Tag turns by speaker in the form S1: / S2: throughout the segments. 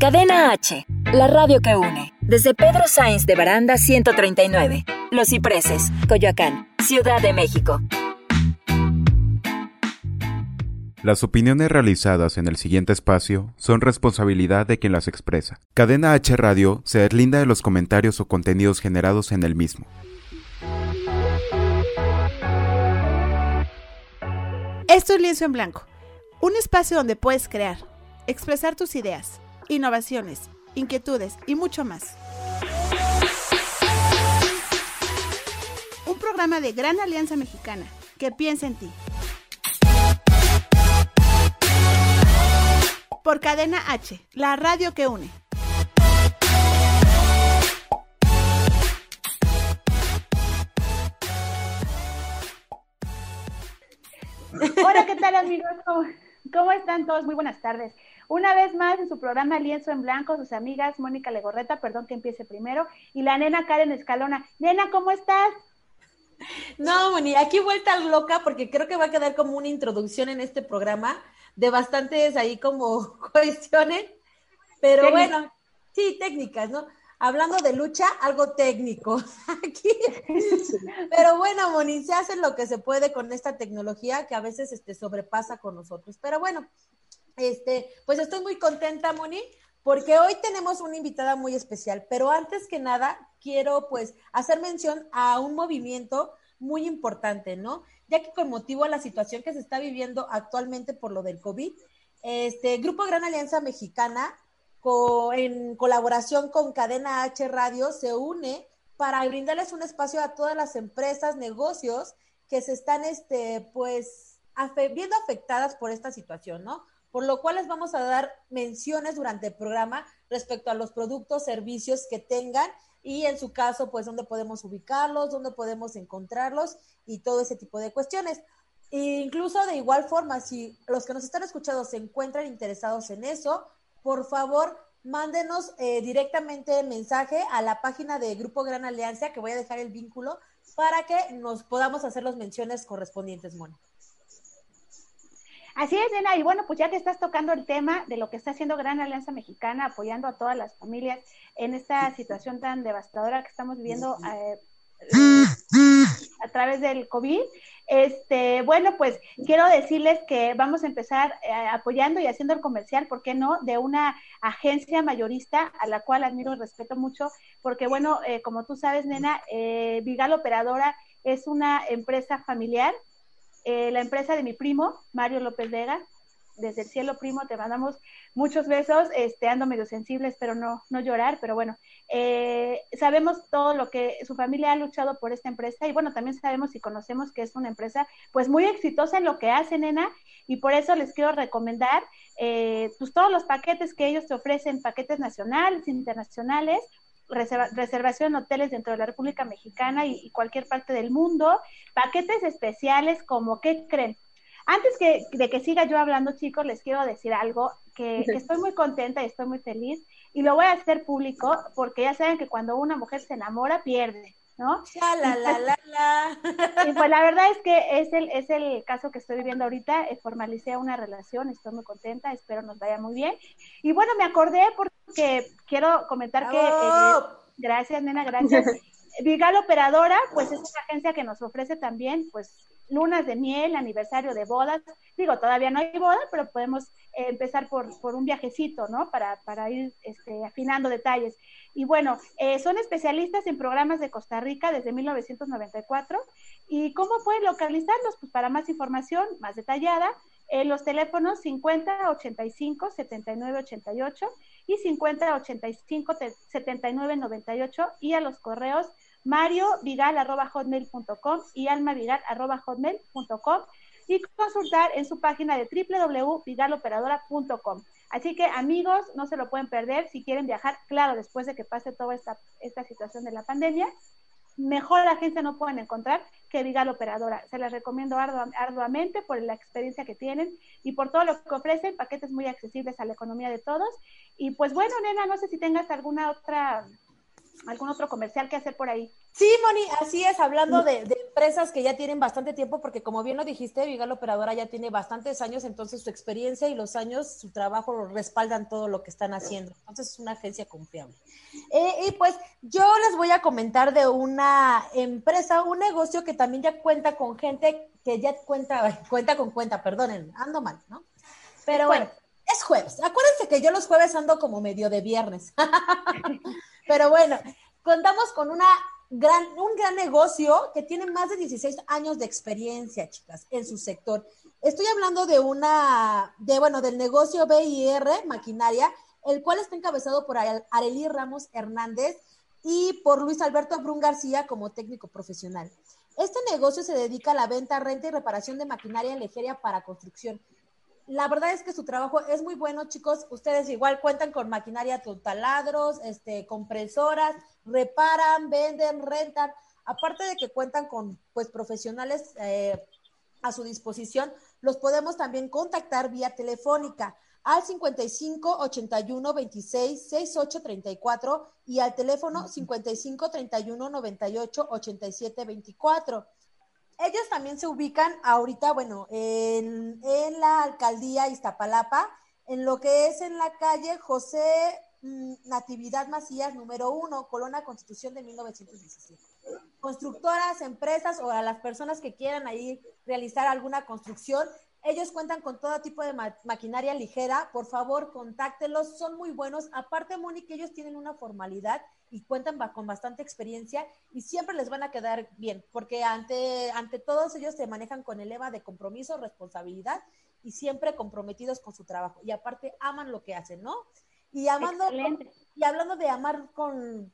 S1: Cadena H, la radio que une. Desde Pedro Sainz de Baranda 139, Los Cipreses, Coyoacán, Ciudad de México.
S2: Las opiniones realizadas en el siguiente espacio son responsabilidad de quien las expresa. Cadena H Radio se deslinda de los comentarios o contenidos generados en el mismo.
S3: Esto es Lienzo en Blanco, un espacio donde puedes crear, expresar tus ideas, innovaciones, inquietudes y mucho más. Un programa de Gran Alianza Mexicana que piensa en ti. Por Cadena H, la radio que une.
S4: Hola, ¿qué tal amigos? ¿Cómo, están todos? Muy buenas tardes. Una vez más en su programa Lienzo en Blanco, sus amigas Mónica Legorreta, perdón que empiece primero, y la nena Karen Escalona. Nena, ¿cómo estás?
S5: No, Moni, aquí vuelta loca porque creo que va a quedar como una introducción en este programa de bastantes ahí como cuestiones, pero bueno, sí, técnicas, ¿no? Hablando de lucha, algo técnico aquí. Pero bueno, Moni, se hace lo que se puede con esta tecnología que a veces este, sobrepasa con nosotros. Pero bueno, este, pues estoy muy contenta, Moni, porque hoy tenemos una invitada muy especial. Pero antes que nada, quiero pues hacer mención a un movimiento muy importante, ¿no? Ya que con motivo a la situación que se está viviendo actualmente por lo del COVID, este Grupo Gran Alianza Mexicana en colaboración con Cadena H Radio, se une para brindarles un espacio a todas las empresas, negocios que se están, este, pues, viendo afectadas por esta situación, ¿no? Por lo cual les vamos a dar menciones durante el programa respecto a los productos, servicios que tengan y en su caso, pues, dónde podemos ubicarlos, dónde podemos encontrarlos y todo ese tipo de cuestiones. E incluso de igual forma, si los que nos están escuchando se encuentran interesados en eso, por favor, mándenos eh, directamente mensaje a la página de Grupo Gran Alianza, que voy a dejar el vínculo, para que nos podamos hacer las menciones correspondientes, Mona.
S4: Así es, Nena, y bueno, pues ya te estás tocando el tema de lo que está haciendo Gran Alianza Mexicana, apoyando a todas las familias en esta situación tan devastadora que estamos viviendo eh, a través del COVID. Este, bueno, pues quiero decirles que vamos a empezar eh, apoyando y haciendo el comercial, ¿por qué no? De una agencia mayorista a la cual admiro y respeto mucho, porque bueno, eh, como tú sabes, nena, eh, Vigal Operadora es una empresa familiar, la empresa de mi primo, Mario López Vega, desde el cielo, primo, te mandamos muchos besos, este, ando medio sensible, espero no, no llorar, pero bueno, eh, sabemos todo lo que su familia ha luchado por esta empresa y bueno, también sabemos y conocemos que es una empresa pues muy exitosa en lo que hace, nena, y por eso les quiero recomendar eh, pues todos los paquetes que ellos te ofrecen, paquetes nacionales, internacionales, reservación en hoteles dentro de la República Mexicana y, y, cualquier parte del mundo, paquetes especiales como, ¿qué creen? Antes que, de que siga yo hablando, chicos, les quiero decir algo que, estoy muy contenta y estoy muy feliz y lo voy a hacer público porque ya saben que cuando una mujer se enamora, pierde. ¿no?
S5: la, la, la, la.
S4: Y pues la verdad es que es el, es el caso que estoy viviendo ahorita. Eh, formalicé una relación, estoy muy contenta, espero nos vaya muy bien. Y bueno, me acordé porque quiero comentar que. Eh, gracias, nena, gracias. Vigal Operadora, pues es una agencia que nos ofrece también, pues, lunas de miel, aniversario de bodas. Digo, todavía no hay boda, pero podemos eh, empezar por, por, un viajecito, ¿no? Para, para ir este, afinando detalles. Y bueno, eh, son especialistas en programas de Costa Rica desde 1994. ¿Y cómo pueden localizarlos? Pues para más información, más detallada, en los teléfonos 50 85 79 88 y 50 85 79 98 y a los correos mariovigal.hotmail.com y almavigal.hotmail.com y consultar en su página de www.vigaloperadora.com. Así que amigos, no se lo pueden perder si quieren viajar, claro, después de que pase toda esta, esta situación de la pandemia. Mejor la agencia no pueden encontrar que Vigal Operadora. Se las recomiendo arduamente por la experiencia que tienen y por todo lo que ofrecen, paquetes muy accesibles a la economía de todos. Y pues bueno, nena, no sé si tengas alguna otra algún otro comercial que hacer por ahí.
S5: Sí, Moni, así es, hablando de, empresas que ya tienen bastante tiempo, porque como bien lo dijiste, Vigal Operadora ya tiene bastantes años, entonces su experiencia y los años, su trabajo respaldan todo lo que están haciendo. Entonces es una agencia confiable. Eh, y pues yo les voy a comentar de una empresa, un negocio que también ya cuenta con gente que ya cuenta, cuenta con cuenta, perdonen, ando mal, ¿no? Pero bueno, es jueves. Acuérdense que yo los jueves ando como medio de viernes. Pero bueno, contamos con una un gran negocio que tiene más de 16 años de experiencia, chicas, en su sector. Estoy hablando de una, de bueno, del negocio BIR Maquinaria, el cual está encabezado por Arely Ramos Hernández y por Luis Alberto Brun García como técnico profesional. Este negocio se dedica a la venta, renta y reparación de maquinaria ligeria para construcción. La verdad es que su trabajo es muy bueno, chicos. Ustedes igual cuentan con maquinaria taladros, este, compresoras, reparan, venden, rentan, aparte de que cuentan con pues profesionales eh, a su disposición, los podemos también contactar vía telefónica al 55 81 26 68 34 y al teléfono 55 31 98 87 24. Ellos también se ubican ahorita, bueno, en, la alcaldía Iztapalapa, en lo que es en la calle José Mm, Natividad Macías, número uno, Colona Constitución de 1917. Constructoras, empresas o a las personas que quieran ahí realizar alguna construcción, ellos cuentan con todo tipo de maquinaria ligera. Por favor, contáctelos, son muy buenos. Aparte, Mónica, ellos tienen una formalidad y cuentan con bastante experiencia y siempre les van a quedar bien, porque ante, ante todos ellos se manejan con el lema de compromiso, responsabilidad y siempre comprometidos con su trabajo. Y aparte, aman lo que hacen, ¿no? Y, amando, y hablando de amar con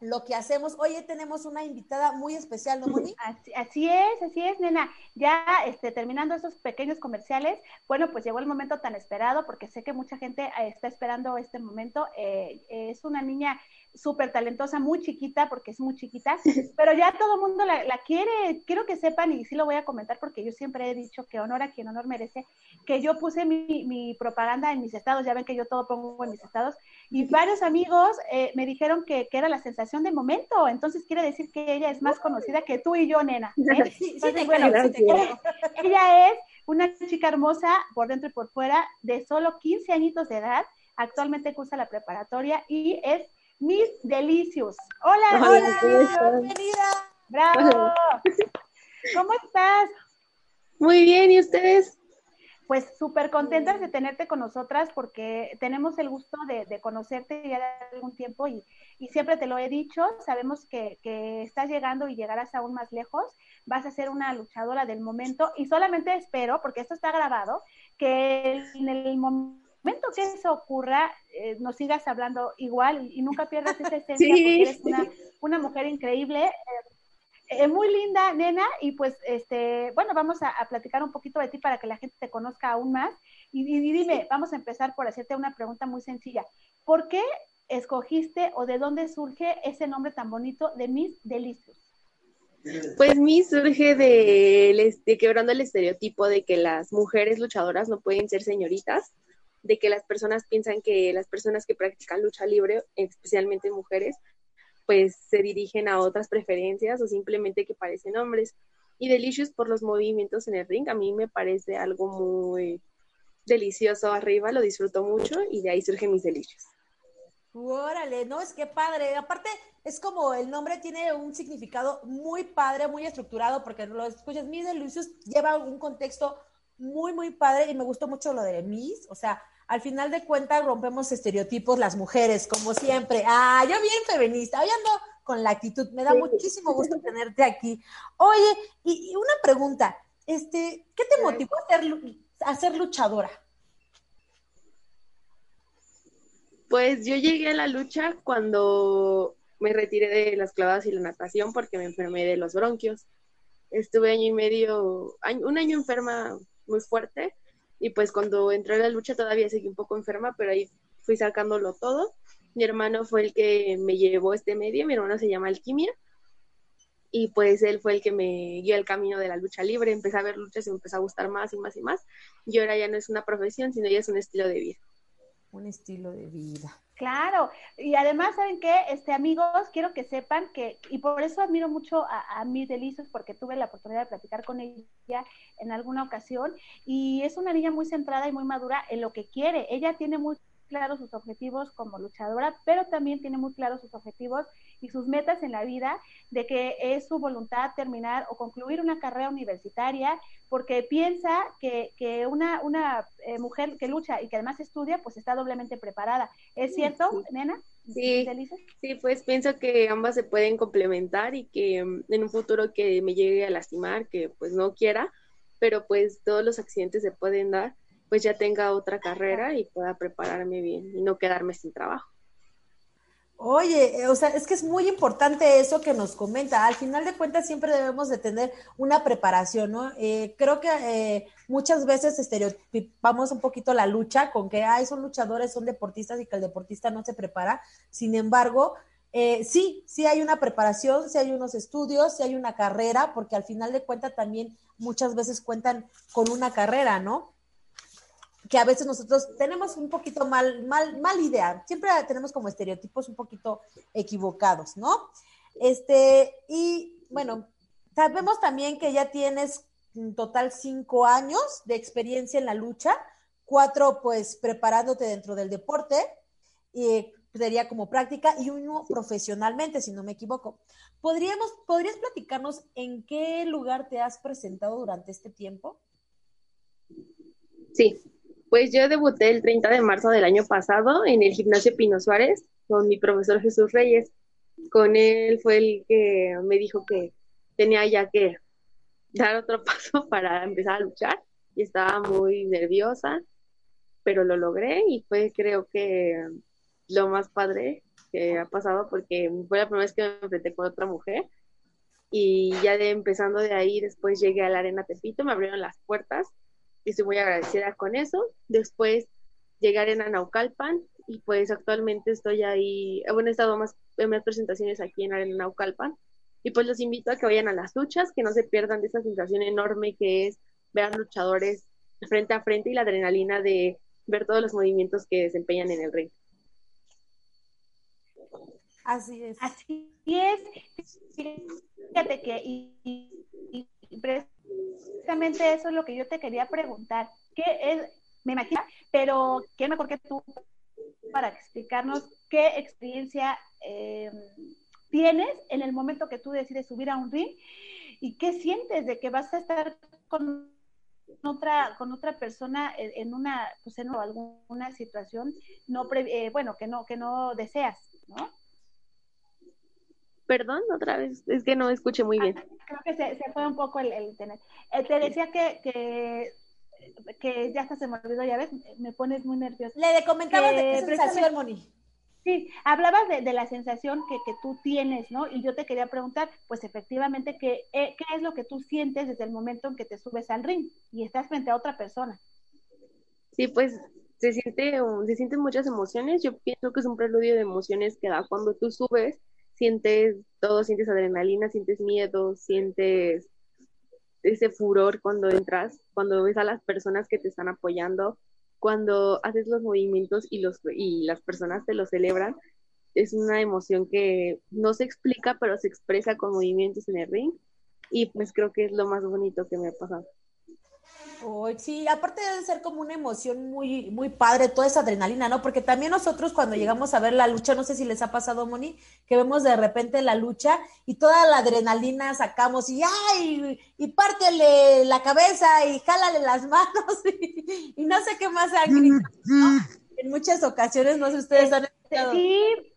S5: lo que hacemos, hoy tenemos una invitada muy especial, ¿no, Moni?
S4: Así, es, así es, nena. Ya este, terminando esos pequeños comerciales, bueno, pues llegó el momento tan esperado, porque sé que mucha gente eh, está esperando este momento. Eh, es una niña súper talentosa, muy chiquita, porque es muy chiquita, pero ya todo el mundo la, quiere. Quiero que sepan, y sí lo voy a comentar, porque yo siempre he dicho que honor a quien honor merece, que yo puse mi, propaganda en mis estados, ya ven que yo todo pongo en mis estados, y varios amigos eh, me dijeron que, era la sensación de momento, entonces quiere decir que ella es más conocida que tú y yo, nena. ¿eh? Sí, bueno, ella es una chica hermosa por dentro y por fuera, de solo 15 añitos de edad, actualmente cursa la preparatoria y es Miss Delicious. Hola, hola, bienvenida. Bravo. ¿Cómo estás?
S6: Muy bien, ¿y ustedes?
S4: Pues súper contentas de tenerte con nosotras porque tenemos el gusto de, conocerte ya de algún tiempo y, siempre te lo he dicho, sabemos que, que, estás llegando y llegarás aún más lejos, vas a ser una luchadora del momento y solamente espero, porque esto está grabado, que en el momento momento que eso ocurra, eh, nos sigas hablando igual y, nunca pierdas esa esencia porque eres una, mujer increíble. Eh, muy linda, nena, y pues, este, bueno, vamos a, platicar un poquito de ti para que la gente te conozca aún más. Y, dime, vamos a empezar por hacerte una pregunta muy sencilla. ¿Por qué escogiste o de dónde surge ese nombre tan bonito de Miss Delicious?
S6: Pues Miss surge de, de quebrando el estereotipo de que las mujeres luchadoras no pueden ser señoritas de que las personas piensan que las personas que practican lucha libre, especialmente mujeres, pues se dirigen a otras preferencias o simplemente que parecen hombres. Y Delicious por los movimientos en el ring, a mí me parece algo muy delicioso arriba, lo disfruto mucho y de ahí surgen mis Delicious.
S5: Órale, no, es que padre. Aparte, es como el nombre tiene un significado muy padre, muy estructurado, porque lo escuchas, Miss Delicious lleva un contexto muy, muy padre y me gustó mucho lo de Miss, o sea, al final de cuentas rompemos estereotipos las mujeres, como siempre. Ah, yo bien feminista, hoy ando con la actitud, me da muchísimo gusto tenerte aquí. Oye, y, una pregunta, este, ¿qué te motivó a ser, a ser luchadora?
S6: Pues yo llegué a la lucha cuando me retiré de las clavadas y la natación porque me enfermé de los bronquios. Estuve año y medio, un año enferma muy fuerte y pues cuando entré a la lucha todavía seguí un poco enferma, pero ahí fui sacándolo todo. Mi hermano fue el que me llevó este medio, mi hermano se llama Alquimia, y pues él fue el que me guió el camino de la lucha libre. Empecé a ver luchas y me empezó a gustar más y más y más. Y ahora ya no es una profesión, sino ya es un estilo de vida.
S5: Un estilo de vida.
S4: Claro, y además, ¿saben qué? Este, amigos, quiero que sepan que, y por eso admiro mucho a, a Delicios, porque tuve la oportunidad de platicar con ella en alguna ocasión, y es una niña muy centrada y muy madura en lo que quiere. Ella tiene muy claros sus objetivos como luchadora, pero también tiene muy claros sus objetivos y sus metas en la vida, de que es su voluntad terminar o concluir una carrera universitaria, porque piensa que, que una, una eh, mujer que lucha y que además estudia, pues está doblemente preparada. ¿Es cierto, nena?
S6: Sí, sí, pues pienso que ambas se pueden complementar y que mm, en un futuro que me llegue a lastimar, que pues no quiera, pero pues todos los accidentes se pueden dar pues ya tenga otra carrera y pueda prepararme bien y no quedarme sin trabajo.
S5: Oye, eh, o sea, es que es muy importante eso que nos comenta. Al final de cuentas siempre debemos de tener una preparación, ¿no? Eh, creo que eh, muchas veces estereotipamos un poquito la lucha con que, ay, son luchadores, son deportistas y que el deportista no se prepara. Sin embargo, sí, sí hay una preparación, sí hay unos estudios, sí hay una carrera, porque al final de cuentas también muchas veces cuentan con una carrera, ¿no? Que a veces nosotros tenemos un poquito mal, mal, mal idea. Siempre tenemos como estereotipos un poquito equivocados, ¿no? Este, y bueno, sabemos también que ya tienes en total cinco años de experiencia en la lucha, cuatro pues preparándote dentro del deporte, y sería como práctica, y uno profesionalmente, si no me equivoco. ¿Podríamos, ¿Podrías platicarnos en qué lugar te has presentado durante este tiempo?
S6: Sí, pues yo debuté el 30 de marzo del año pasado en el gimnasio Pino Suárez con mi profesor Jesús Reyes. Con él fue el que me dijo que tenía ya que dar otro paso para empezar a luchar y estaba muy nerviosa, pero lo logré y fue creo que lo más padre que ha pasado porque fue la primera vez que me enfrenté con otra mujer y ya de empezando de ahí después llegué a la Arena Tepito, me abrieron las puertas y estoy muy agradecida con eso. Después llegar en Naucalpan y pues actualmente estoy ahí, bueno, he estado más en más presentaciones aquí en Arena Naucalpan y pues los invito a que vayan a las luchas, que no se pierdan de esa sensación enorme que es ver a luchadores frente a frente y la adrenalina de ver todos los movimientos que desempeñan en el ring.
S5: Así es.
S4: Así es. Fíjate que y, Exactamente eso es lo que yo te quería preguntar. ¿Qué es, me imagino, pero qué mejor que tú para explicarnos qué experiencia eh, tienes en el momento que tú decides subir a un ring y qué sientes de que vas a estar con otra con otra persona en una pues en alguna situación no eh, bueno que no que no deseas no
S6: Perdón, otra vez, es que no escuché muy bien.
S4: Creo que se, fue un poco el, internet. Eh, te decía que, que, ya hasta se me olvidó, ya ves, me pones muy nerviosa.
S5: Le comentabas de qué sensación, Moni.
S4: Sí, hablabas de, la sensación que, tú tienes, ¿no? Y yo te quería preguntar, pues efectivamente, ¿qué, eh, ¿qué es lo que tú sientes desde el momento en que te subes al ring y estás frente a otra persona?
S6: Sí, pues se siente, se sienten muchas emociones. Yo pienso que es un preludio de emociones que da cuando tú subes sientes todo, sientes adrenalina, sientes miedo, sientes ese furor cuando entras, cuando ves a las personas que te están apoyando, cuando haces los movimientos y, los, y las personas te lo celebran, es una emoción que no se explica, pero se expresa con movimientos en el ring y pues creo que es lo más bonito que me ha pasado
S5: sí, aparte de ser como una emoción muy, muy padre, toda esa adrenalina, ¿no? Porque también nosotros cuando llegamos a ver la lucha, no sé si les ha pasado, Moni, que vemos de repente la lucha y toda la adrenalina sacamos y ¡ay! Y pártele la cabeza y jálale las manos y, no sé qué más han gritado, ¿no? En muchas ocasiones, no sé, ustedes han
S4: escuchado. Sí,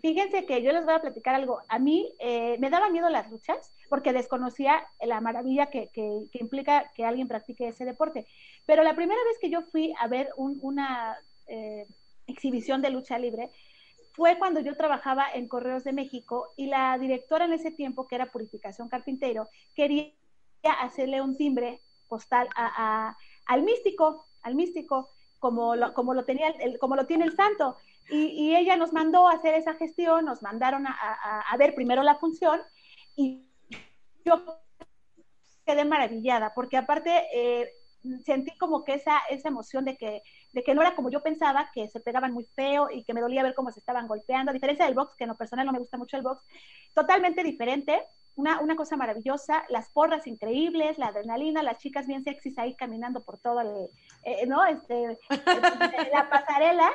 S4: fíjense que yo les voy a platicar algo. A mí eh, me daban miedo las luchas porque desconocía la maravilla que, implica que alguien practique ese deporte. Pero la primera vez que yo fui a ver una eh, exhibición de lucha libre fue cuando yo trabajaba en Correos de México y la directora en ese tiempo, que era Purificación Carpintero, quería hacerle un timbre postal al místico, al místico, como como lo tenía como lo tiene el santo. Y, ella nos mandó a hacer esa gestión, nos mandaron a, ver primero la función y yo quedé maravillada, porque aparte eh, sentí como que esa, esa emoción de que de que no era como yo pensaba, que se pegaban muy feo y que me dolía ver cómo se estaban golpeando, a diferencia del box, que en lo personal no me gusta mucho el box, totalmente diferente, una, una cosa maravillosa, las porras increíbles, la adrenalina, las chicas bien sexys ahí caminando por todo el, eh, ¿no? Este, la pasarela,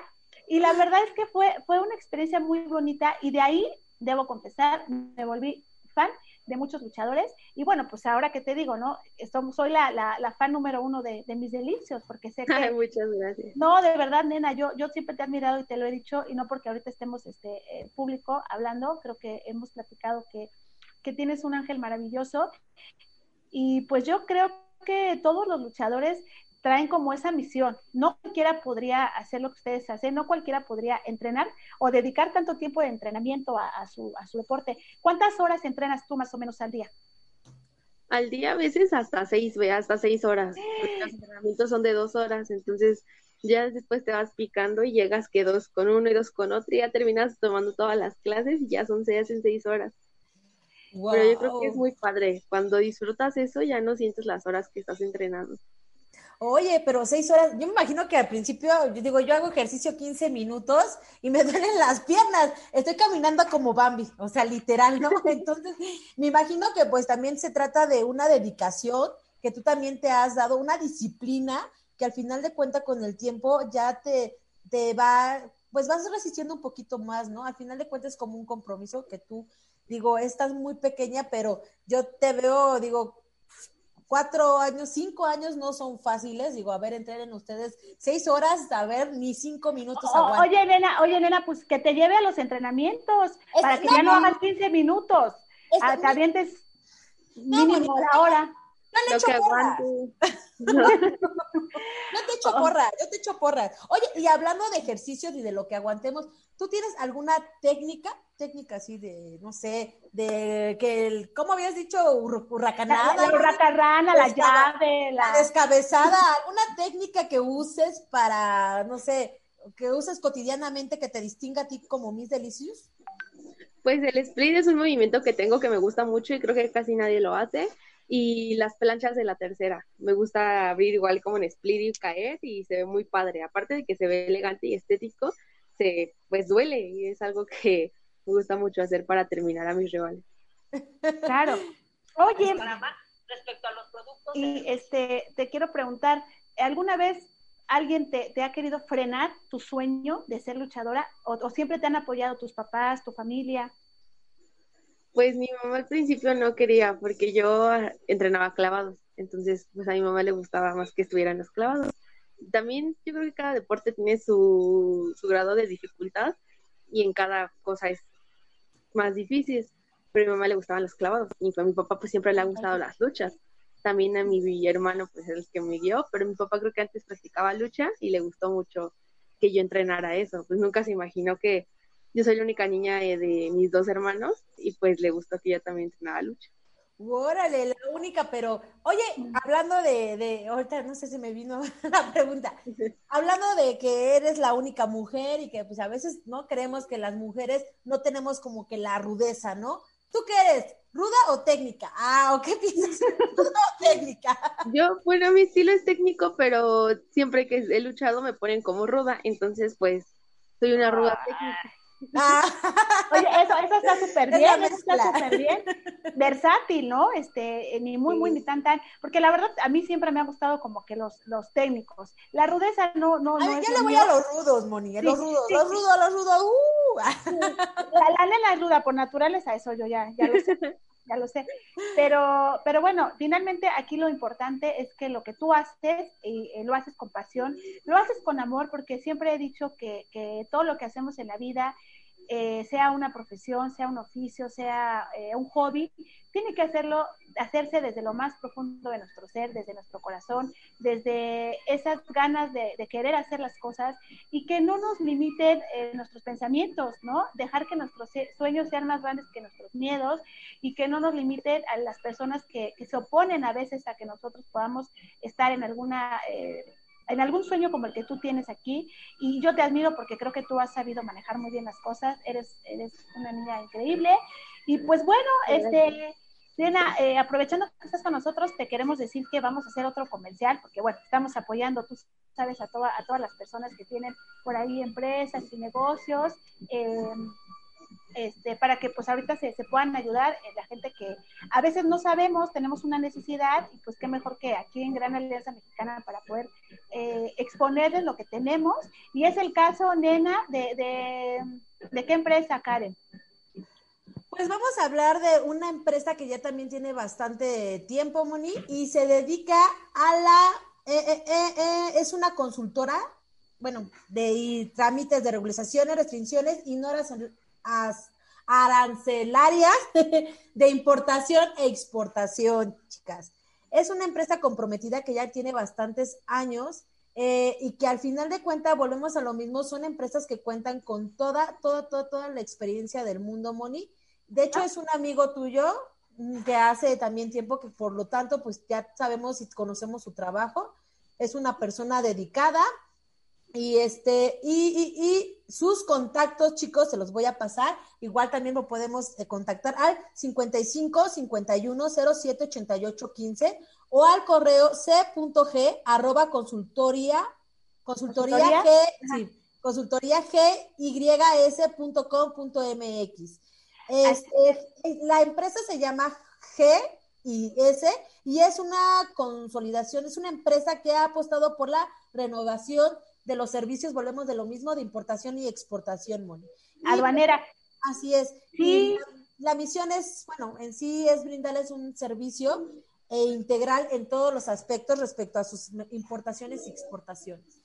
S4: y la verdad es que fue, fue una experiencia muy bonita y de ahí, debo confesar, me volví fan de muchos luchadores. Y bueno, pues ahora que te digo, ¿no? soy la, la, fan número uno de, mis delicios, porque sé que...
S6: muchas gracias.
S4: No, de verdad, nena, yo, yo siempre te he admirado y te lo he dicho, y no porque ahorita estemos este, eh, público hablando, creo que hemos platicado que, que tienes un ángel maravilloso. Y pues yo creo que todos los luchadores traen como esa misión. No cualquiera podría hacer lo que ustedes hacen, no cualquiera podría entrenar o dedicar tanto tiempo de entrenamiento a, su, a su deporte. ¿Cuántas horas entrenas tú más o menos al día?
S6: Al día a veces hasta seis, ve, hasta seis horas. los entrenamientos son de dos horas, entonces ya después te vas picando y llegas que dos con uno y dos con otro y ya terminas tomando todas las clases y ya son seis en seis horas. Pero yo creo que es muy padre. Cuando disfrutas eso ya no sientes las horas que estás entrenando.
S5: Oye, pero seis horas, yo me imagino que al principio, yo digo, yo hago ejercicio 15 minutos y me duelen las piernas, estoy caminando como Bambi, o sea, literal, ¿no? Entonces, me imagino que pues también se trata de una dedicación que tú también te has dado, una disciplina que al final de cuentas con el tiempo ya te, te va, pues vas resistiendo un poquito más, ¿no? Al final de cuentas es como un compromiso que tú, digo, estás muy pequeña, pero yo te veo, digo, cuatro años, cinco años no son fáciles. Digo, a ver, entrenen ustedes seis horas, a ver, ni cinco minutos.
S4: oye, nena, oye, nena, pues que te lleve a los entrenamienos para que ya no, hagas 15 minutos. Ah, te avientes mínimo la hora.
S5: No han hecho porras. No. te echo porra, yo te echo porras. Oye, y hablando de ejercicios y de lo que aguantemos, ¿tú tienes alguna técnica? Técnica así de, no sé, de que el, ¿cómo habías dicho? Hurracanada.
S4: La, hurracarrana, la, llave,
S5: la... la descabezada. ¿Alguna técnica que uses para, no sé, que uses cotidianamente que te distinga a ti como Miss Delicious?
S6: Pues el split es un movimiento que tengo que me gusta mucho y creo que casi nadie lo hace y las planchas de la tercera. Me gusta abrir igual como en split y caer y se ve muy padre. Aparte de que se ve elegante y estético, se pues duele y es algo que me gusta mucho hacer para terminar a mis rivales.
S4: Claro. Oye, respecto a los productos. Y este, te quiero preguntar, ¿alguna vez alguien te, te, ha querido frenar tu sueño de ser luchadora o siempre te han apoyado tus papás, tu familia?
S6: Pues mi mamá al principio no quería porque yo entrenaba clavados, entonces pues a mi mamá le gustaba más que estuvieran los clavados. También yo creo que cada deporte tiene su, grado de dificultad y en cada cosa es más difícil, pero a mi mamá le gustaban los clavados y a mi papá pues siempre le han gustado las luchas. También a mi hermano pues es el que me guió, pero mi papá creo que antes practicaba lucha y le gustó mucho que yo entrenara eso, pues nunca se imaginó que yo soy la única niña de mis dos hermanos y pues le gustó que ella también entrenaba lucha.
S5: Órale, la única, pero oye, hablando de, de, ahorita no sé si me vino la pregunta, hablando de que eres la única mujer y que pues a veces no creemos que las mujeres no tenemos como que la rudeza, ¿no? ¿Tú qué eres? ¿Ruda o técnica? Ah, ¿o qué piensas? ¿Ruda o técnica?
S6: Yo, bueno, mi estilo es técnico, pero siempre que he luchado me ponen como ruda, entonces pues soy una ruda técnica.
S4: Ah. Oye, eso, eso está súper bien, eso está súper bien. Versátil, ¿no? Este, ni muy, muy, ni tan, tan. Porque la verdad, a mí siempre me ha gustado como que los, los técnicos. La rudeza no, no, no.
S5: yo le voy a los rudos, Moni, los rudos, los rudos, los rudos, uh.
S4: La, la nena es ruda por naturaleza, eso yo ya, ya lo sé. ya lo sé. Pero, pero bueno, finalmente aquí lo importante es que lo que tú haces, y, eh, lo haces con pasión, lo haces con amor, porque siempre he dicho que, que todo lo que hacemos en la vida eh, sea una profesión, sea un oficio, sea eh, un hobby, tiene que hacerlo, hacerse desde lo más profundo de nuestro ser, desde nuestro corazón, desde esas ganas de, querer hacer las cosas y que no nos limiten eh, nuestros pensamientos, ¿no? Dejar que nuestros sueños sean más grandes que nuestros miedos y que no nos limiten a las personas que, que se oponen a veces a que nosotros podamos estar en alguna en algún sueño como el que tú tienes aquí y yo te admiro porque creo que tú has sabido manejar muy bien las cosas, eres, eres una niña increíble y pues bueno, este, Lena, eh, aprovechando que estás con nosotros, te queremos decir que vamos a hacer otro comercial porque bueno, estamos apoyando, tú sabes, a, toda, a todas las personas que tienen por ahí empresas y negocios. Eh, este, para que pues ahorita se, se puedan ayudar eh, la gente que a veces no sabemos, tenemos una necesidad y pues qué mejor que aquí en Gran Alianza Mexicana para poder eh, exponerles lo que tenemos. Y es el caso, nena, de, de, de qué empresa, Karen.
S5: Pues vamos a hablar de una empresa que ya también tiene bastante tiempo, Moni, y se dedica a la, eh, eh, eh, es una consultora, bueno, de trámites de regularizaciones, restricciones y no arancelarias de importación e exportación, chicas. Es una empresa comprometida que ya tiene bastantes años y que al final de cuentas, volvemos a lo mismo, son empresas que cuentan con toda, toda, toda, toda la experiencia del mundo, Moni, de hecho, es un amigo tuyo mm, que hace también tiempo que por lo tanto, pues ya sabemos y conocemos su trabajo. Es una persona dedicada y este, y, y, sus contactos, chicos, se los voy a pasar. Igual también lo podemos eh, contactar al 55 51 07 88 15 o al correo c.g arroba consultoría, consultoría, G, sí, consultoría mx este, la empresa se llama G y S y es una consolidación, es una empresa que ha apostado por la renovación de los servicios, volvemos de lo mismo, de importación y exportación, Moni.
S4: Aduanera.
S5: Así es. Sí. La, misión es, bueno, en sí es brindarles un servicio e integral en todos los aspectos respecto a sus importaciones y exportaciones.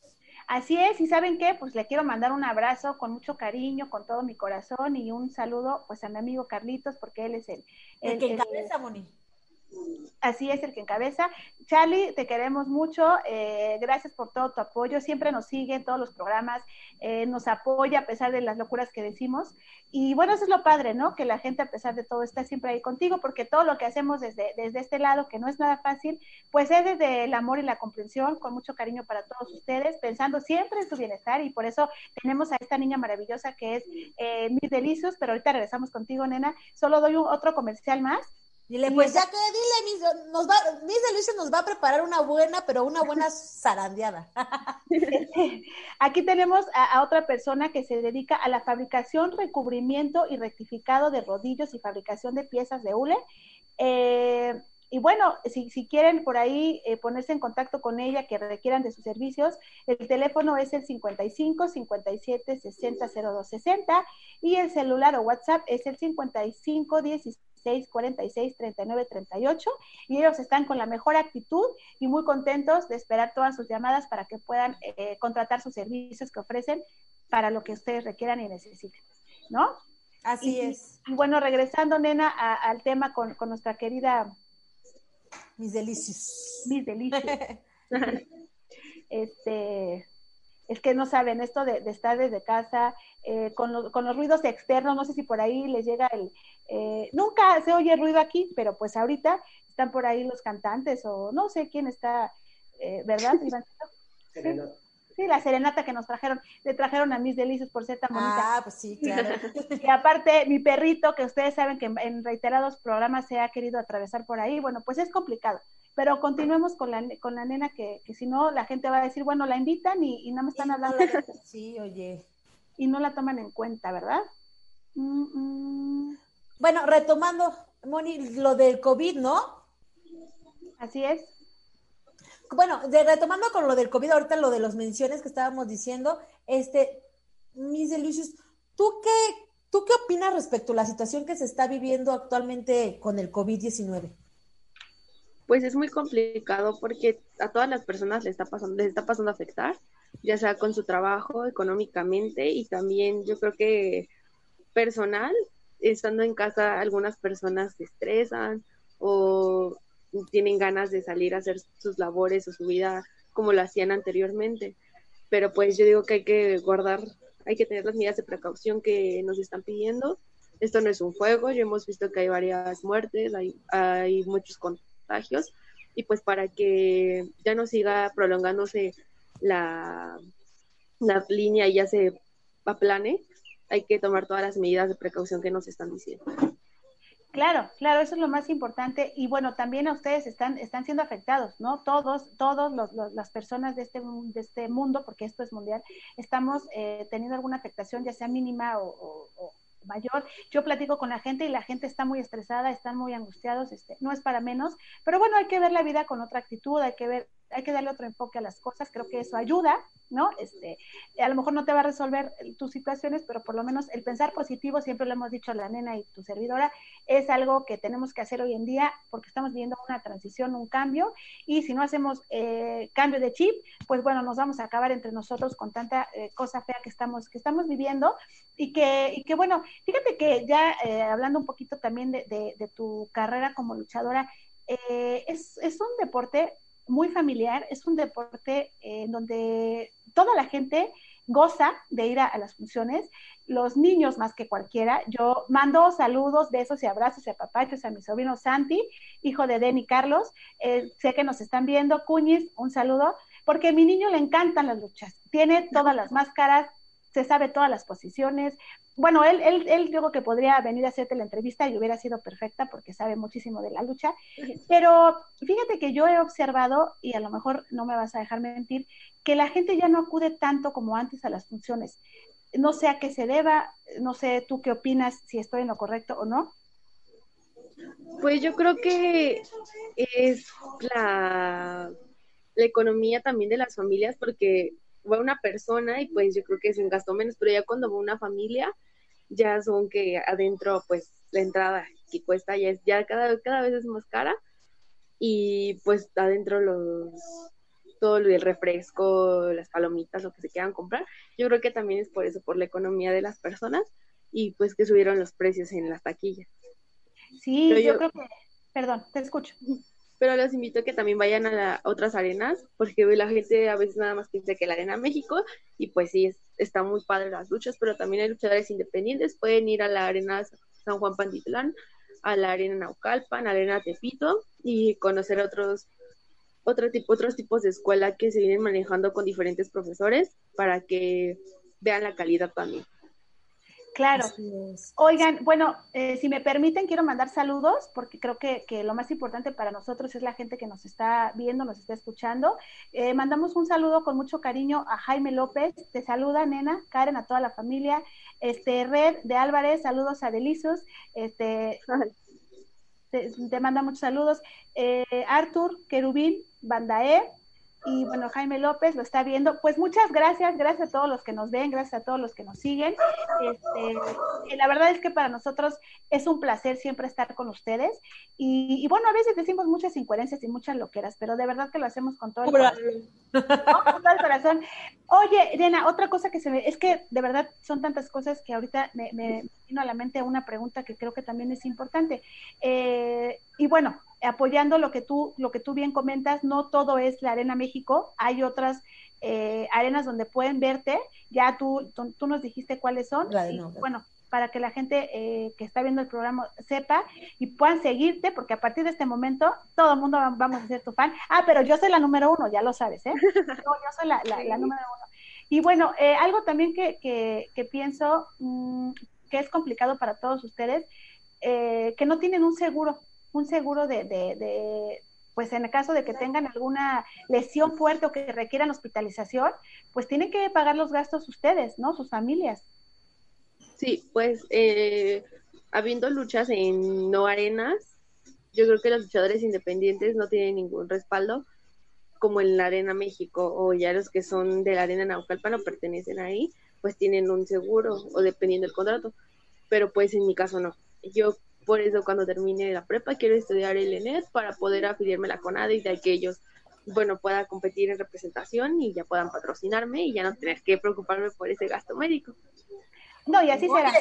S4: Así es, y ¿saben qué? Pues le quiero mandar un abrazo con mucho cariño, con todo mi corazón y un saludo pues a mi amigo Carlitos, porque él es el...
S5: El, que encabeza, Moni.
S4: Así es el que encabeza. Charlie, te queremos mucho. Eh, gracias por todo tu apoyo. Siempre nos sigue en todos los programas, eh, nos apoya a pesar de las locuras que decimos. Y bueno, eso es lo padre, ¿no? Que la gente, a pesar de todo, está siempre ahí contigo, porque todo lo que hacemos desde, desde este lado, que no es nada fácil, pues es desde el amor y la comprensión, con mucho cariño para todos ustedes, pensando siempre en su bienestar. Y por eso tenemos a esta niña maravillosa que es eh, Mis Delicios, pero ahorita regresamos contigo, nena. Solo doy un, otro comercial más
S5: Dile, pues ya que dile, nos va, mis nos va a preparar una buena, pero una buena zarandeada.
S4: Aquí tenemos a, otra persona que se dedica a la fabricación, recubrimiento y rectificado de rodillos y fabricación de piezas de hule. Eh, y bueno, si, si, quieren por ahí eh, ponerse en contacto con ella, que requieran de sus servicios, el teléfono es el 55 57 60 02 60 y el celular o WhatsApp es el 55 16 46 39 38 y ellos están con la mejor actitud y muy contentos de esperar todas sus llamadas para que puedan eh, contratar sus servicios que ofrecen para lo que ustedes requieran y necesiten, ¿no?
S5: Así es.
S4: Y bueno, regresando, nena, al tema con, con nuestra querida
S5: mis delicios.
S4: Mis delicios. este, es que no saben esto de, estar desde casa, eh, con, los ruidos externos, no sé si por ahí les llega el... Eh, nunca se oye ruido aquí, pero pues ahorita están por ahí los cantantes o no sé quién está, eh, ¿verdad? Sí, la serenata que nos trajeron, le trajeron a mis delicios por ser tan bonita.
S5: Ah, pues sí, claro.
S4: y aparte, mi perrito, que ustedes saben que en, reiterados programas se ha querido atravesar por ahí, bueno, pues es complicado. Pero continuemos con la, con la nena, que, que si no, la gente va a decir, bueno, la invitan y, y no me están hablando.
S5: Sí, oye.
S4: Y no la toman en cuenta, ¿verdad?
S5: Bueno, retomando, Moni, lo del COVID, ¿no?
S4: Así es
S5: bueno, retomando con lo del COVID, ahorita lo de los menciones que estábamos diciendo, este, mis delicios, ¿tú qué, ¿tú qué opinas respecto a la situación que se está viviendo actualmente con el COVID-19?
S6: Pues es muy complicado porque a todas las personas les está pasando, les está pasando a afectar, ya sea con su trabajo, económicamente y también yo creo que personal, estando en casa algunas personas se estresan o tienen ganas de salir a hacer sus labores o su vida como lo hacían anteriormente. Pero pues yo digo que hay que guardar, hay que tener las medidas de precaución que nos están pidiendo. Esto no es un juego, ya hemos visto que hay varias muertes, hay, hay muchos contagios y pues para que ya no siga prolongándose la, la línea y ya se aplane, hay que tomar todas las medidas de precaución que nos están diciendo.
S4: Claro, claro, eso es lo más importante. Y bueno, también a ustedes están, están siendo afectados, ¿no? Todos, todos los, las personas de este, de este mundo, porque esto es mundial, estamos eh, teniendo alguna afectación, ya sea mínima o, o, mayor. Yo platico con la gente y la gente está muy estresada, están muy angustiados, este, no es para menos, pero bueno, hay que ver la vida con otra actitud, hay que ver hay que darle otro enfoque a las cosas, creo que eso ayuda, ¿no? Este, a lo mejor no te va a resolver tus situaciones, pero por lo menos el pensar positivo, siempre lo hemos dicho la nena y tu servidora, es algo que tenemos que hacer hoy en día porque estamos viendo una transición, un cambio, y si no hacemos eh, cambio de chip, pues bueno, nos vamos a acabar entre nosotros con tanta eh, cosa fea que estamos, que estamos viviendo, y que, y que bueno, fíjate que ya eh, hablando un poquito también de, tu carrera como luchadora, eh, es, es un deporte muy familiar, es un deporte en donde toda la gente goza de ir a, las funciones, los niños más que cualquiera. Yo mando saludos, besos y abrazos y apapachos a mi sobrino Santi, hijo de Denny Carlos. Eh, sé que nos están viendo. Cuñis, un saludo, porque a mi niño le encantan las luchas. Tiene todas las máscaras, se sabe todas las posiciones. Bueno, él, él, él digo que podría venir a hacerte la entrevista y hubiera sido perfecta porque sabe muchísimo de la lucha. Pero fíjate que yo he observado, y a lo mejor no me vas a dejar mentir, que la gente ya no acude tanto como antes a las funciones. No sé a qué se deba, no sé tú qué opinas, si estoy en lo correcto o no.
S6: Pues yo creo que es la, la economía también de las familias, porque va una persona y pues yo creo que es un gasto menos, pero ya cuando va una familia, ya son que adentro pues la entrada que cuesta ya es ya cada, cada vez es más cara y pues adentro los todo el refresco, las palomitas, lo que se quieran comprar. Yo creo que también es por eso, por la economía de las personas y pues que subieron los precios en las taquillas.
S4: Sí, yo, yo creo que, perdón, te escucho
S6: pero los invito a que también vayan a, otras arenas, porque la gente a veces nada más piensa que la Arena México, y pues sí, es, está muy padre las luchas, pero también hay luchadores independientes, pueden ir a la Arena San Juan Pantitlán, a la Arena Naucalpan, a la Arena Tepito, y conocer otros, otro tipo, otros tipos de escuela que se vienen manejando con diferentes profesores para que vean la calidad también.
S4: Claro. Oigan, bueno, eh, si me permiten, quiero mandar saludos porque creo que, lo más importante para nosotros es la gente que nos está viendo, nos está escuchando. Eh, mandamos un saludo con mucho cariño a Jaime López, te saluda, nena, Karen, a toda la familia. Este, Red de Álvarez, saludos a Delisos. Este, te, manda muchos saludos. Eh, Arthur, Querubín, Bandae, y bueno, Jaime López lo está viendo. Pues muchas gracias, gracias a todos los que nos ven, gracias a todos los que nos siguen. Este, la verdad es que para nosotros es un placer siempre estar con ustedes. Y, bueno, a veces decimos muchas incoherencias y muchas loqueras, pero de verdad que lo hacemos con todo el corazón. Con todo el corazón. Oye, Elena, otra cosa que se me, es que de verdad son tantas cosas que ahorita me, me vino a la mente una pregunta que creo que también es importante. Eh, y bueno, apoyando lo que tú, lo que tú bien comentas, no todo es la Arena México, hay otras eh, arenas donde pueden verte, ya tú, tú, nos dijiste cuáles son, bueno, para que la gente eh, que está viendo el programa sepa y puedan seguirte, porque a partir de este momento todo el mundo vamos a ser tu fan. Ah, pero yo soy la número uno, ya lo sabes, ¿eh? Yo, yo soy la, la, número uno. Y bueno, eh, algo también que, que, que pienso mmm, que es complicado para todos ustedes, eh, que no tienen un seguro un seguro de, de, pues en el caso de que tengan alguna lesión fuerte o que requieran hospitalización, pues tienen que pagar los gastos ustedes, ¿no? Sus familias.
S6: Sí, pues eh, habiendo luchas en no arenas, yo creo que los luchadores independientes no tienen ningún respaldo, como en la Arena México o ya los que son de la Arena Naucalpan o pertenecen ahí, pues tienen un seguro o dependiendo del contrato, pero pues en mi caso no. Yo por eso cuando termine la prepa quiero estudiar el ENET para poder afiliarme a la CONADE y de que ellos, bueno, pueda competir en representación y ya puedan patrocinarme y ya no tener que preocuparme por ese gasto médico.
S4: No, y así será.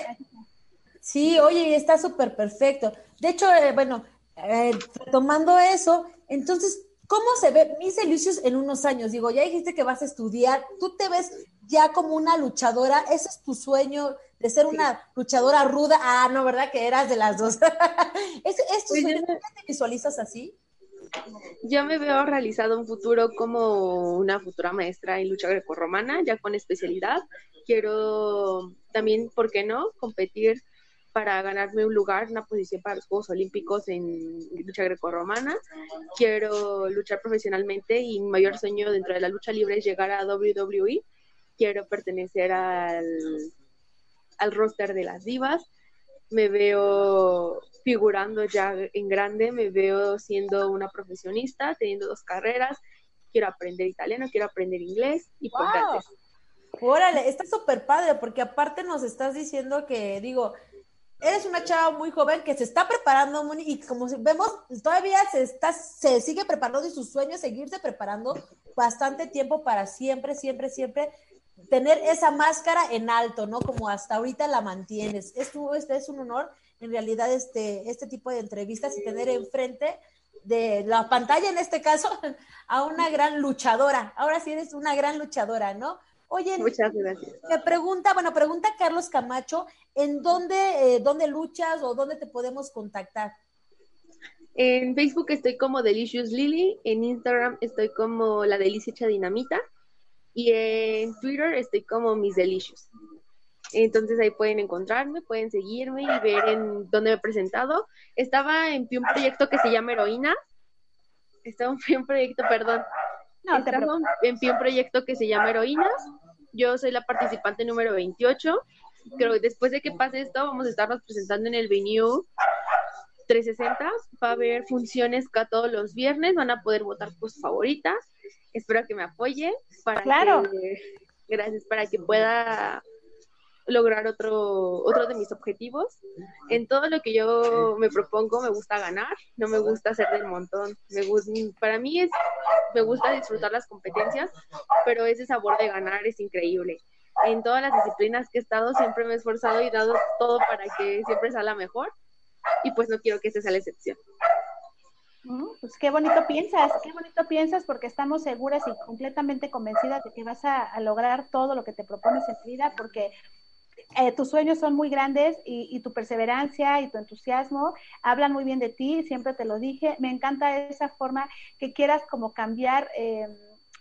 S5: Sí, oye, está súper perfecto. De hecho, eh, bueno, eh, tomando eso, entonces, ¿cómo se ve mis Lucius en unos años? Digo, ya dijiste que vas a estudiar, ¿tú te ves ya como una luchadora? ¿Ese es tu sueño? de ser una luchadora ruda. Ah, no, ¿verdad? Que eras de las dos. ¿Es, tu pues sueño? te visualizas así?
S6: Yo me veo realizado un futuro como una futura maestra en lucha grecorromana, ya con especialidad. Quiero también, ¿por qué no?, competir para ganarme un lugar, una posición para los Juegos Olímpicos en lucha grecorromana. Quiero luchar profesionalmente y mi mayor sueño dentro de la lucha libre es llegar a WWE. Quiero pertenecer al, al roster de las divas. Me veo figurando ya en grande, me veo siendo una profesionista, teniendo dos carreras. Quiero aprender italiano, quiero aprender inglés y
S5: wow. Órale, está súper padre porque aparte nos estás diciendo que, digo, eres una chava muy joven que se está preparando y como vemos, todavía se, está, se sigue preparando y su sueño es seguirse preparando bastante tiempo para siempre, siempre, siempre tener esa máscara en alto, ¿no? Como hasta ahorita la mantienes. Es, este es un honor, en realidad, este, este tipo de entrevistas y tener enfrente de la pantalla, en este caso, a una gran luchadora. Ahora sí eres una gran luchadora, ¿no? Oye,
S6: Muchas gracias.
S5: me pregunta, bueno, pregunta Carlos Camacho, ¿en dónde, eh, dónde luchas o dónde te podemos contactar?
S6: En Facebook estoy como Delicious Lily, en Instagram estoy como La Delicia Hecha Dinamita y en Twitter estoy como Mis Delicious. Entonces ahí pueden encontrarme, pueden seguirme y ver en dónde me he presentado. Estaba en un proyecto que se llama Heroína. Estaba en un proyecto, perdón,
S4: No,
S6: en un proyecto que se llama Heroínas. Yo soy la participante número 28. Creo que después de que pase esto, vamos a estarnos presentando en el Venue 360. Va a haber funciones cada todos los viernes. Van a poder votar por sus favoritas. Espero que me apoye para
S4: Claro.
S6: que, gracias, para que pueda lograr otro, otro de mis objetivos. En todo lo que yo me propongo me gusta ganar, no me gusta hacer del montón. Me gus- para mí es, me gusta disfrutar las competencias, pero ese sabor de ganar es increíble. En todas las disciplinas que he estado siempre me he esforzado y dado todo para que siempre salga mejor y pues no quiero que esta sea la excepción.
S4: Pues qué bonito piensas, qué bonito piensas porque estamos seguras y completamente convencidas de que vas a, a lograr todo lo que te propones en tu vida porque eh, tus sueños son muy grandes y, y tu perseverancia y tu entusiasmo hablan muy bien de ti, siempre te lo dije. Me encanta esa forma que quieras como cambiar eh,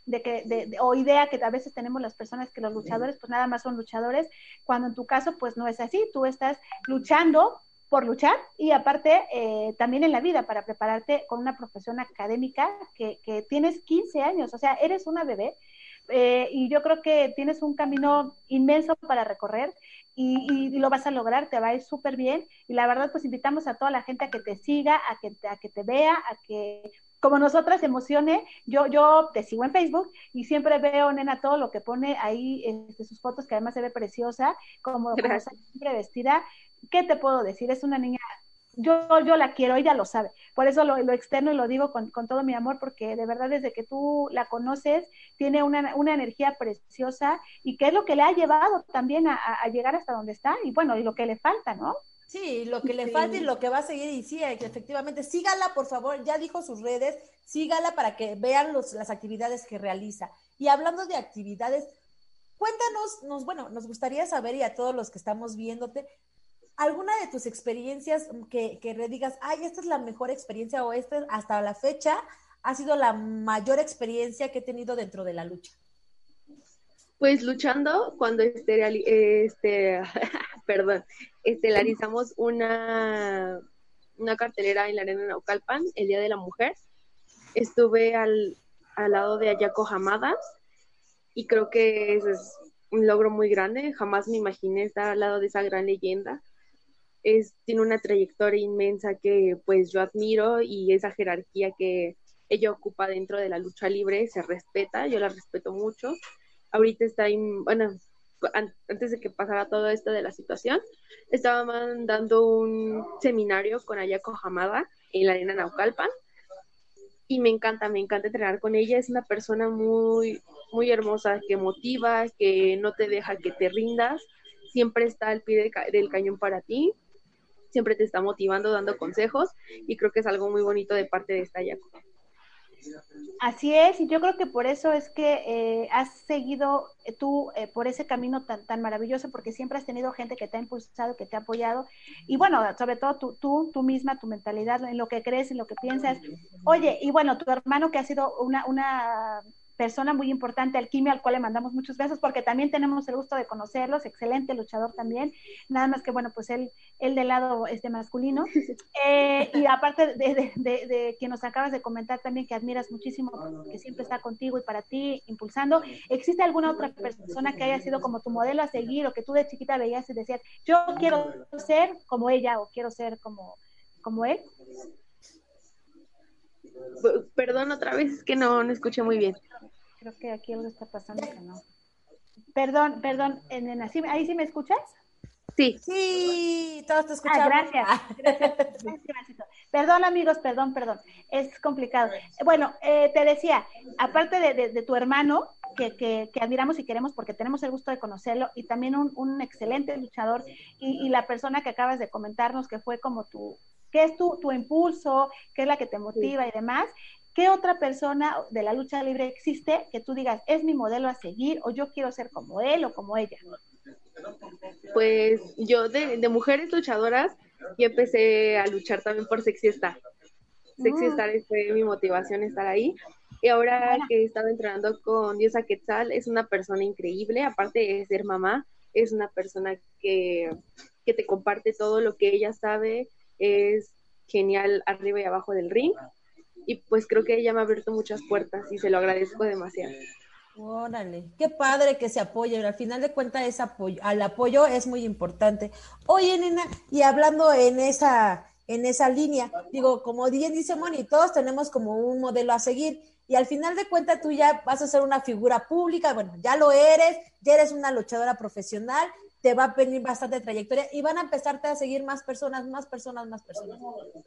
S4: de que, de, de- o idea que a veces tenemos las personas que los luchadores pues nada más son luchadores, cuando en tu caso pues no es así, tú estás luchando por luchar y aparte eh, también en la vida para prepararte con una profesión académica que, que tienes 15 años, o sea, eres una bebé eh, y yo creo que tienes un camino inmenso para recorrer y, y- y lo vas a lograr, te va a ir súper bien. Y la verdad pues invitamos a toda la gente a que te siga, a que te, a que te vea, a que como nosotras emocione, yo, yo te sigo en Facebook y siempre veo, nena, todo lo que pone ahí, este, sus fotos, que además se ve preciosa, como, como siempre vestida. ¿Qué te puedo decir? Es una niña, yo, yo la quiero, ella lo sabe. Por eso lo, lo externo y lo digo con, con todo mi amor, porque de verdad desde que tú la conoces, tiene una, una energía preciosa y que es lo que le ha llevado también a, a- a llegar hasta donde está y bueno, y lo que le falta, ¿no?
S5: Sí, lo que le
S6: Sí.
S5: falta y lo que va a seguir, y sí, efectivamente, sígala, por favor, ya dijo sus redes, sígala para que vean los, las actividades que realiza. Y hablando de actividades, cuéntanos, nos, bueno, nos gustaría saber, y a todos los que estamos viéndote, alguna de tus experiencias que, que le digas, ay, esta es la mejor experiencia o esta hasta la fecha ha sido la mayor experiencia que he tenido dentro de la lucha.
S6: Pues luchando, cuando estereali- este, perdón, estelarizamos una, una cartelera en la arena Naucalpan, el Día de la Mujer, estuve al, al lado de Ayako Hamada y creo que eso es un logro muy grande, jamás me imaginé estar al lado de esa gran leyenda. Es, tiene una trayectoria inmensa que pues yo admiro y esa jerarquía que ella ocupa dentro de la lucha libre se respeta, yo la respeto mucho. Ahorita está, en- bueno, an- antes de que pasara todo esto de la situación, estaba dando un seminario con Ayako Hamada en la arena Naucalpan y me encanta, me encanta entrenar con ella, es una persona muy, muy hermosa, que motiva, que no te deja que te rindas, siempre está al pie ca- del cañón para ti, siempre te está motivando, dando consejos y creo que es algo muy bonito de parte de esta Ayako.
S4: Así es, y yo creo que por eso es que eh, has seguido eh, tú eh, por ese camino tan, tan maravilloso, porque siempre has tenido gente que te ha impulsado, que te ha apoyado, y bueno, sobre todo tú, tú, tú misma, tu mentalidad, en lo que crees, en lo que piensas. Oye, y bueno, tu hermano que ha sido una, una persona muy importante, Alquimia, al cual le mandamos muchos besos, porque también tenemos el gusto de conocerlos, excelente luchador también, nada más que, bueno, pues él, él del lado este masculino. Eh, y aparte de, de, de, que nos acabas de comentar también que admiras muchísimo, que siempre está contigo y para ti impulsando, ¿existe alguna otra persona que haya sido como tu modelo a seguir o que tú de chiquita veías y decías, yo quiero ser como ella o quiero ser como, como él?
S6: Perdón otra vez, es que no, no escuché muy bien.
S4: Creo que aquí algo está pasando que no. Perdón, perdón, nena, ¿ahí sí me escuchas?
S6: Sí.
S5: Sí, todos te escuchamos.
S4: Ah, gracias. gracias. perdón, amigos, perdón, perdón. Es complicado. Bueno, eh, te decía, aparte de, de, de tu hermano, que, que, que, admiramos y queremos porque tenemos el gusto de conocerlo, y también un, un excelente luchador, y, y, la persona que acabas de comentarnos, que fue como tu, qué es tu, tu impulso, qué es la que te motiva sí. y demás. ¿Qué otra persona de la lucha libre existe que tú digas, es mi modelo a seguir o yo quiero ser como él o como ella?
S6: Pues yo de, de mujeres luchadoras, yo empecé a luchar también por Sexy Star. Sexy mm. Fue mi motivación estar ahí. Y ahora que he estado entrenando con Diosa Quetzal, es una persona increíble, aparte de ser mamá, es una persona que, que te comparte todo lo que ella sabe, es genial arriba y abajo del ring. Y pues creo que ella me ha abierto muchas puertas y se lo agradezco demasiado.
S5: Órale, qué padre que se apoye, al final de cuentas es apoyo, al apoyo es muy importante. Oye, nena, y hablando en esa, en esa línea, digo, como bien dice Moni, todos tenemos como un modelo a seguir, y al final de cuentas tú ya vas a ser una figura pública, bueno, ya lo eres, ya eres una luchadora profesional, te va a venir bastante trayectoria y van a empezarte a seguir más personas, más personas, más personas.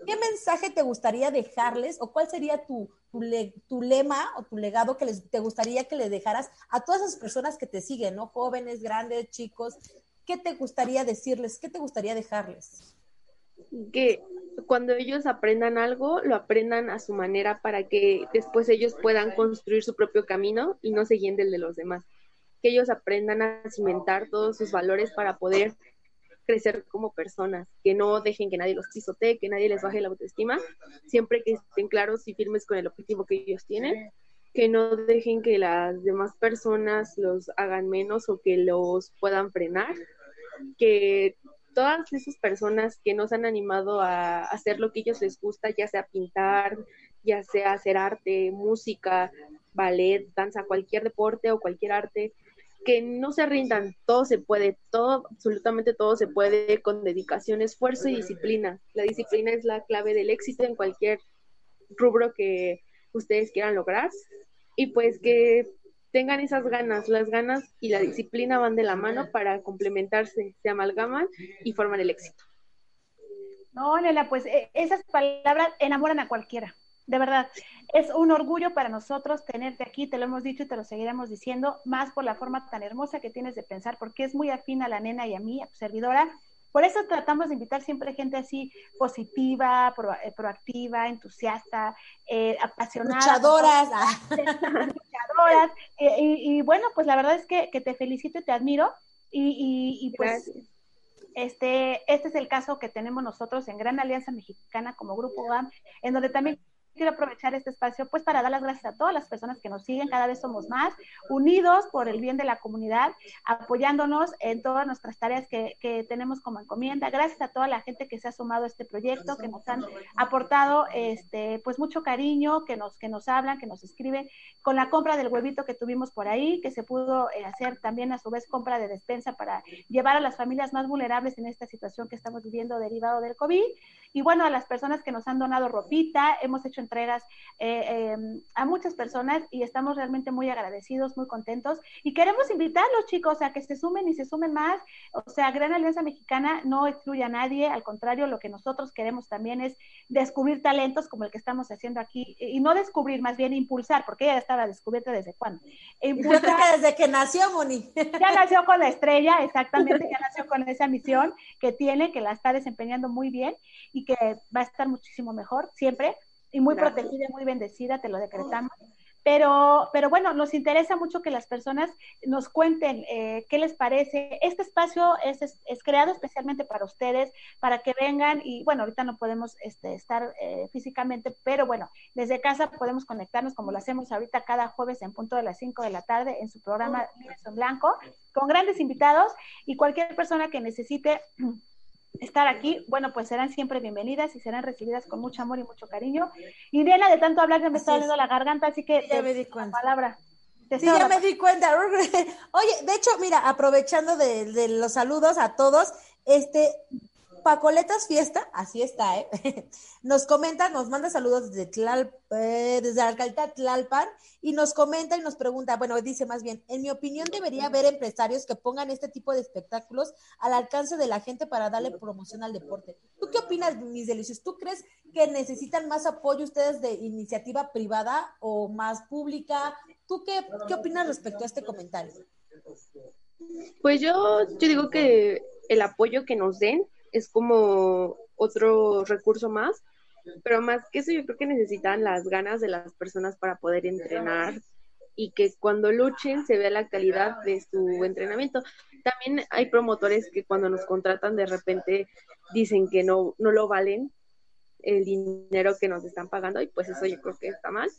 S5: ¿Qué mensaje te gustaría dejarles o cuál sería tu, tu, le, tu lema o tu legado que les, te gustaría que le dejaras a todas esas personas que te siguen, ¿no? Jóvenes, grandes, chicos. ¿Qué te gustaría decirles? ¿Qué te gustaría dejarles?
S6: Que cuando ellos aprendan algo, lo aprendan a su manera para que después ellos puedan construir su propio camino y no se guíen del de los demás que ellos aprendan a cimentar todos sus valores para poder crecer como personas, que no dejen que nadie los pisotee, que nadie les baje la autoestima, siempre que estén claros y firmes con el objetivo que ellos tienen, que no dejen que las demás personas los hagan menos o que los puedan frenar, que todas esas personas que nos han animado a hacer lo que ellos les gusta, ya sea pintar, ya sea hacer arte, música, ballet, danza, cualquier deporte o cualquier arte, que no se rindan, todo se puede, todo, absolutamente todo se puede con dedicación, esfuerzo y disciplina. La disciplina es la clave del éxito en cualquier rubro que ustedes quieran lograr. Y pues que tengan esas ganas, las ganas y la disciplina van de la mano para complementarse, se amalgaman y forman el éxito.
S4: No, Lela, pues eh, esas palabras enamoran a cualquiera de verdad, es un orgullo para nosotros tenerte aquí, te lo hemos dicho y te lo seguiremos diciendo, más por la forma tan hermosa que tienes de pensar, porque es muy afín a la nena y a mí, a tu servidora. Por eso tratamos de invitar siempre gente así positiva, pro, eh, proactiva, entusiasta, eh, apasionada.
S5: Luchadoras.
S4: luchadoras. Eh, y, y, bueno, pues la verdad es que, que te felicito y te admiro. Y, y, y pues Gracias. este, este es el caso que tenemos nosotros en Gran Alianza Mexicana como Grupo GAM, en donde también quiero aprovechar este espacio pues para dar las gracias a todas las personas que nos siguen, cada vez somos más, unidos por el bien de la comunidad, apoyándonos en todas nuestras tareas que, que tenemos como encomienda. Gracias a toda la gente que se ha sumado a este proyecto, que nos han aportado este pues mucho cariño, que nos, que nos hablan, que nos escriben, con la compra del huevito que tuvimos por ahí, que se pudo eh, hacer también a su vez compra de despensa para llevar a las familias más vulnerables en esta situación que estamos viviendo derivado del COVID. Y bueno, a las personas que nos han donado ropita, hemos hecho entregas eh, eh, a muchas personas y estamos realmente muy agradecidos, muy contentos. Y queremos invitarlos, chicos, a que se sumen y se sumen más. O sea, Gran Alianza Mexicana no excluye a nadie, al contrario, lo que nosotros queremos también es descubrir talentos como el que estamos haciendo aquí, y no descubrir, más bien impulsar, porque ella estaba descubierta desde cuándo.
S5: Impulsar, desde que nació, Moni.
S4: Ya nació con la estrella, exactamente, ya nació con esa misión que tiene, que la está desempeñando muy bien y que va a estar muchísimo mejor siempre y muy Gracias. protegida, muy bendecida, te lo decretamos. Pero, pero bueno, nos interesa mucho que las personas nos cuenten eh, qué les parece. Este espacio es, es, creado especialmente para ustedes, para que vengan y bueno, ahorita no podemos este, estar eh, físicamente, pero bueno, desde casa podemos conectarnos como lo hacemos ahorita cada jueves en punto de las 5 de la tarde en su programa en Blanco, con grandes invitados y cualquier persona que necesite estar aquí, bueno, pues serán siempre bienvenidas y serán recibidas con mucho amor y mucho cariño. Y Diana, de tanto hablar ya me está doliendo la garganta, así que
S5: ya me di cuenta.
S4: palabra.
S5: Sí, ya me di cuenta. Oye, de hecho, mira, aprovechando de, de, los saludos a todos, este, Pacoletas Fiesta, así está, ¿eh? Nos comenta, nos manda saludos desde, Tlal, eh, desde la alcaldía Tlalpan y nos comenta y nos pregunta, bueno, dice más bien, en mi opinión debería haber empresarios que pongan este tipo de espectáculos al alcance de la gente para darle promoción al deporte. ¿Tú qué opinas, mis delicios? ¿Tú crees que necesitan más apoyo ustedes de iniciativa privada o más pública? ¿Tú qué, qué opinas respecto a este comentario?
S6: Pues yo, yo digo que el apoyo que nos den es como otro recurso más, pero más que eso yo creo que necesitan las ganas de las personas para poder entrenar y que cuando luchen se vea la calidad de su entrenamiento. También hay promotores que cuando nos contratan de repente dicen que no, no lo valen el dinero que nos están pagando y pues eso yo creo que está mal.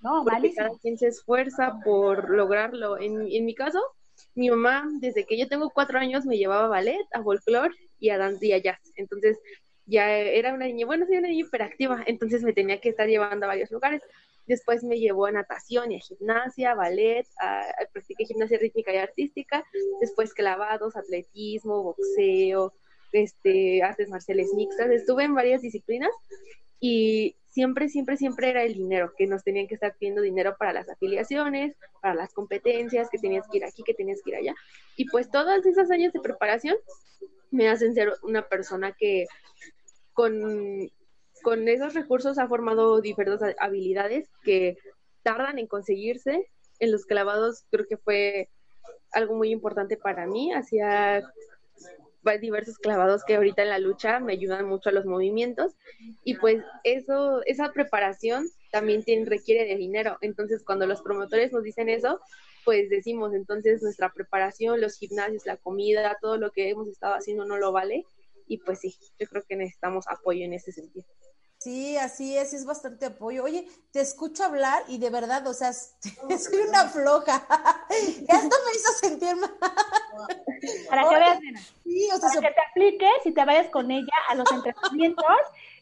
S4: No,
S6: porque cada quien se esfuerza por lograrlo. En, en mi caso, mi mamá, desde que yo tengo cuatro años, me llevaba a ballet, a folclore y a dance y a jazz. Entonces, ya era una niña, bueno, soy una niña hiperactiva, entonces me tenía que estar llevando a varios lugares. Después me llevó a natación y a gimnasia, ballet, a, practiqué gimnasia rítmica y artística, después clavados, atletismo, boxeo, este, artes marciales mixtas, estuve en varias disciplinas y siempre, siempre, siempre era el dinero, que nos tenían que estar pidiendo dinero para las afiliaciones, para las competencias, que tenías que ir aquí, que tenías que ir allá. Y pues todos esos años de preparación me hacen ser una persona que con, con esos recursos ha formado diferentes habilidades que tardan en conseguirse. En los clavados creo que fue algo muy importante para mí. Hacía diversos clavados que ahorita en la lucha me ayudan mucho a los movimientos y pues eso esa preparación también requiere de dinero entonces cuando los promotores nos dicen eso pues decimos entonces nuestra preparación los gimnasios la comida todo lo que hemos estado haciendo no lo vale y pues sí yo creo que necesitamos apoyo en ese sentido
S5: Sí, así es, es bastante apoyo. Oye, te escucho hablar y de verdad, o sea, soy una floja. Esto me hizo sentir mal.
S4: Para que veas, Sí, o sea, Para que te apliques y te vayas con ella a los entrenamientos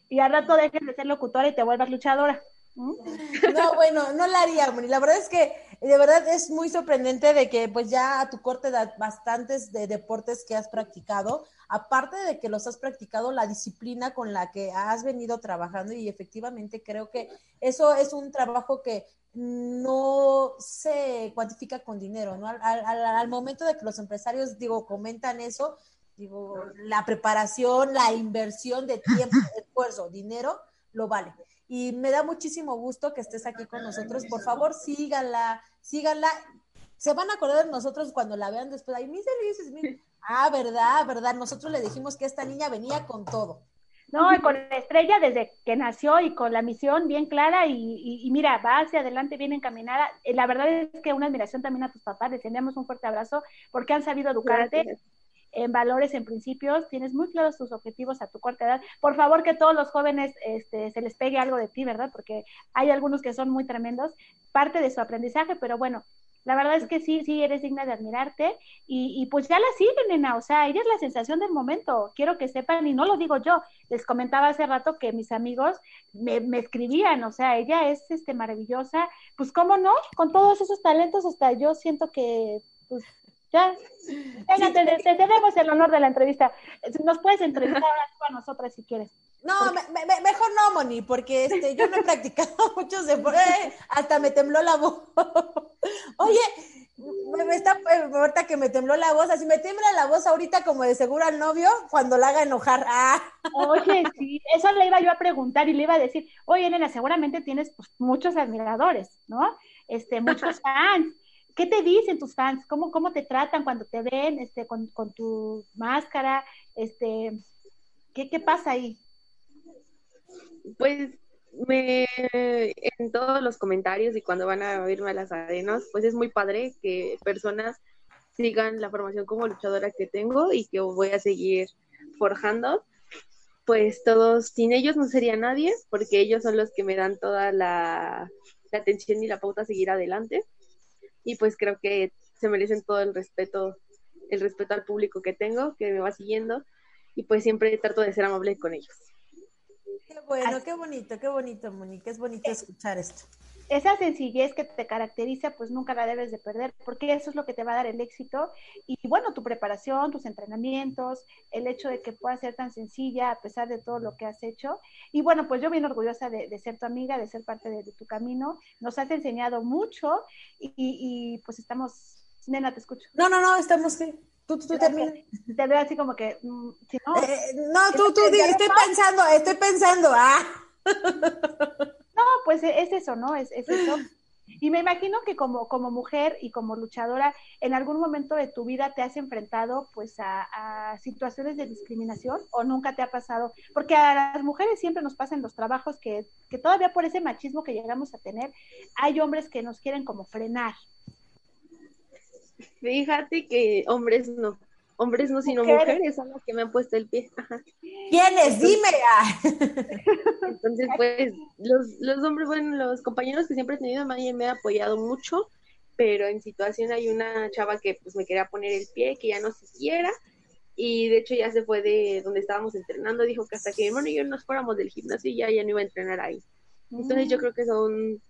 S4: y al rato dejes de ser locutora y te vuelvas luchadora.
S5: No, bueno, no la haría, Moni. La verdad es que de verdad es muy sorprendente de que pues ya a tu corte edad bastantes de deportes que has practicado, aparte de que los has practicado, la disciplina con la que has venido trabajando y efectivamente creo que eso es un trabajo que no se cuantifica con dinero, ¿no? Al, al momento de que los empresarios, digo, comentan eso, digo, la preparación, la inversión de tiempo, esfuerzo, dinero, lo vale y me da muchísimo gusto que estés aquí con nosotros. Por favor, síganla, síganla. Se van a acordar de nosotros cuando la vean después. Ay, mis dices, ah, verdad, verdad. Nosotros le dijimos que esta niña venía con todo.
S4: No, y con la estrella desde que nació y con la misión bien clara y, mira, va hacia adelante bien encaminada. Eh, la verdad es que una admiración también a tus papás, les enviamos un fuerte abrazo porque han sabido educarte en valores, en principios, tienes muy claros tus objetivos a tu corta edad. Por favor, que todos los jóvenes este, se les pegue algo de ti, ¿verdad? Porque hay algunos que son muy tremendos, parte de su aprendizaje, pero bueno, la verdad es que sí, sí, eres digna de admirarte y, pues ya la siguen, nena, o sea, ella es la sensación del momento, quiero que sepan, y no lo digo yo, les comentaba hace rato que mis amigos me, me escribían, o sea, ella es este maravillosa, pues cómo no, con todos esos talentos hasta yo siento que pues ya, venga, te, te, tenemos el honor de la entrevista. Nos puedes entrevistar a nosotras si quieres.
S5: No, mejor no, Moni, porque este, yo no he practicado muchos deportes, hasta me tembló la voz. Oye, me está ahorita que me tembló la voz, así me tembla la voz ahorita como de seguro al novio cuando la haga enojar. Ah.
S4: Oye, sí, eso le iba yo a preguntar y le iba a decir, oye, nena, seguramente tienes pues, muchos admiradores, ¿no? Este, muchos fans. ¿Qué te dicen tus fans? ¿Cómo, cómo te tratan cuando te ven este, con, con tu máscara? Este, ¿qué, ¿Qué pasa ahí?
S6: Pues me, en todos los comentarios y cuando van a oírme a las arenas, pues es muy padre que personas sigan la formación como luchadora que tengo y que voy a seguir forjando. Pues todos, sin ellos no sería nadie, porque ellos son los que me dan toda la, la atención y la pauta a seguir adelante. Y pues creo que se merecen todo el respeto, el respeto al público que tengo, que me va siguiendo, y pues siempre trato de ser amable con ellos.
S5: Qué bueno, qué bonito, qué bonito, Mónica, es bonito escuchar esto.
S4: Esa sencillez que te caracteriza, pues nunca la debes de perder, porque eso es lo que te va a dar el éxito. Y bueno, tu preparación, tus entrenamientos, el hecho de que pueda ser tan sencilla a pesar de todo lo que has hecho. Y bueno, pues yo bien orgullosa de, ser tu amiga, de ser parte de, tu camino. Nos has enseñado mucho y, pues estamos, nena, te escucho.
S5: No, no, no, estamos, sí. Tú, tú, tú también.
S4: Te veo así como que, mm, no.
S5: Eh, no, tú, tú, estoy pensando, estoy pensando, ah.
S4: No, pues e, es eso, ¿no? Es, es eso. Y me imagino que como, como mujer y como luchadora, en algún momento de tu vida te has enfrentado pues a, situaciones de discriminación o nunca te ha pasado, porque a las mujeres siempre nos pasan los trabajos que, que todavía por ese machismo que llegamos a tener, hay hombres que nos quieren como frenar,
S6: Fíjate que hombres no, hombres no, sino mujeres, son las que me han puesto el pie.
S5: ¿Quiénes? Dime.
S6: Entonces, pues, los, los hombres, bueno, los compañeros que siempre he tenido, me han apoyado mucho, pero en situación hay una chava que pues me quería poner el pie, que ya no se quiera, y de hecho ya se fue de donde estábamos entrenando, dijo que hasta que mi hermano y yo nos fuéramos del gimnasio ya, ya no iba a entrenar ahí. Entonces yo mm. creo que son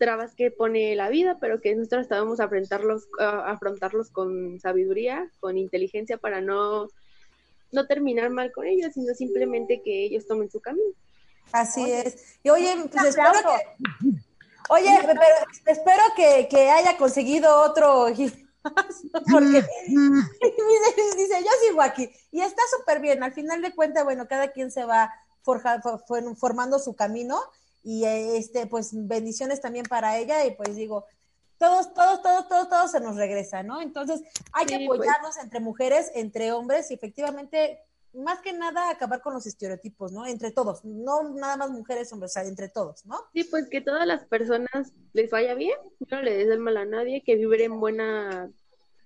S6: trabas que pone la vida, pero que nosotros sabemos afrontarlos, afrontarlos con sabiduría, con inteligencia para no, no terminar mal con ellos, sino simplemente que ellos tomen su camino.
S5: Así es. Y oye, pues espero que, oye, pero espero que, que haya conseguido otro porque dice, yo sigo aquí y está súper bien. Al final de cuentas, bueno, cada quien se va forja, formando su camino y este, pues bendiciones también para ella y pues digo, todos, todos, todos, todos, todos se nos regresa, ¿no? Entonces hay que pues. apoyarnos entre mujeres, entre hombres y efectivamente, más que nada acabar con los estereotipos, ¿no? Entre todos, no nada más mujeres, hombres, o sea, entre todos, ¿no?
S6: Sí, pues que todas las personas les vaya bien, no le des mal a nadie, que vibren buena,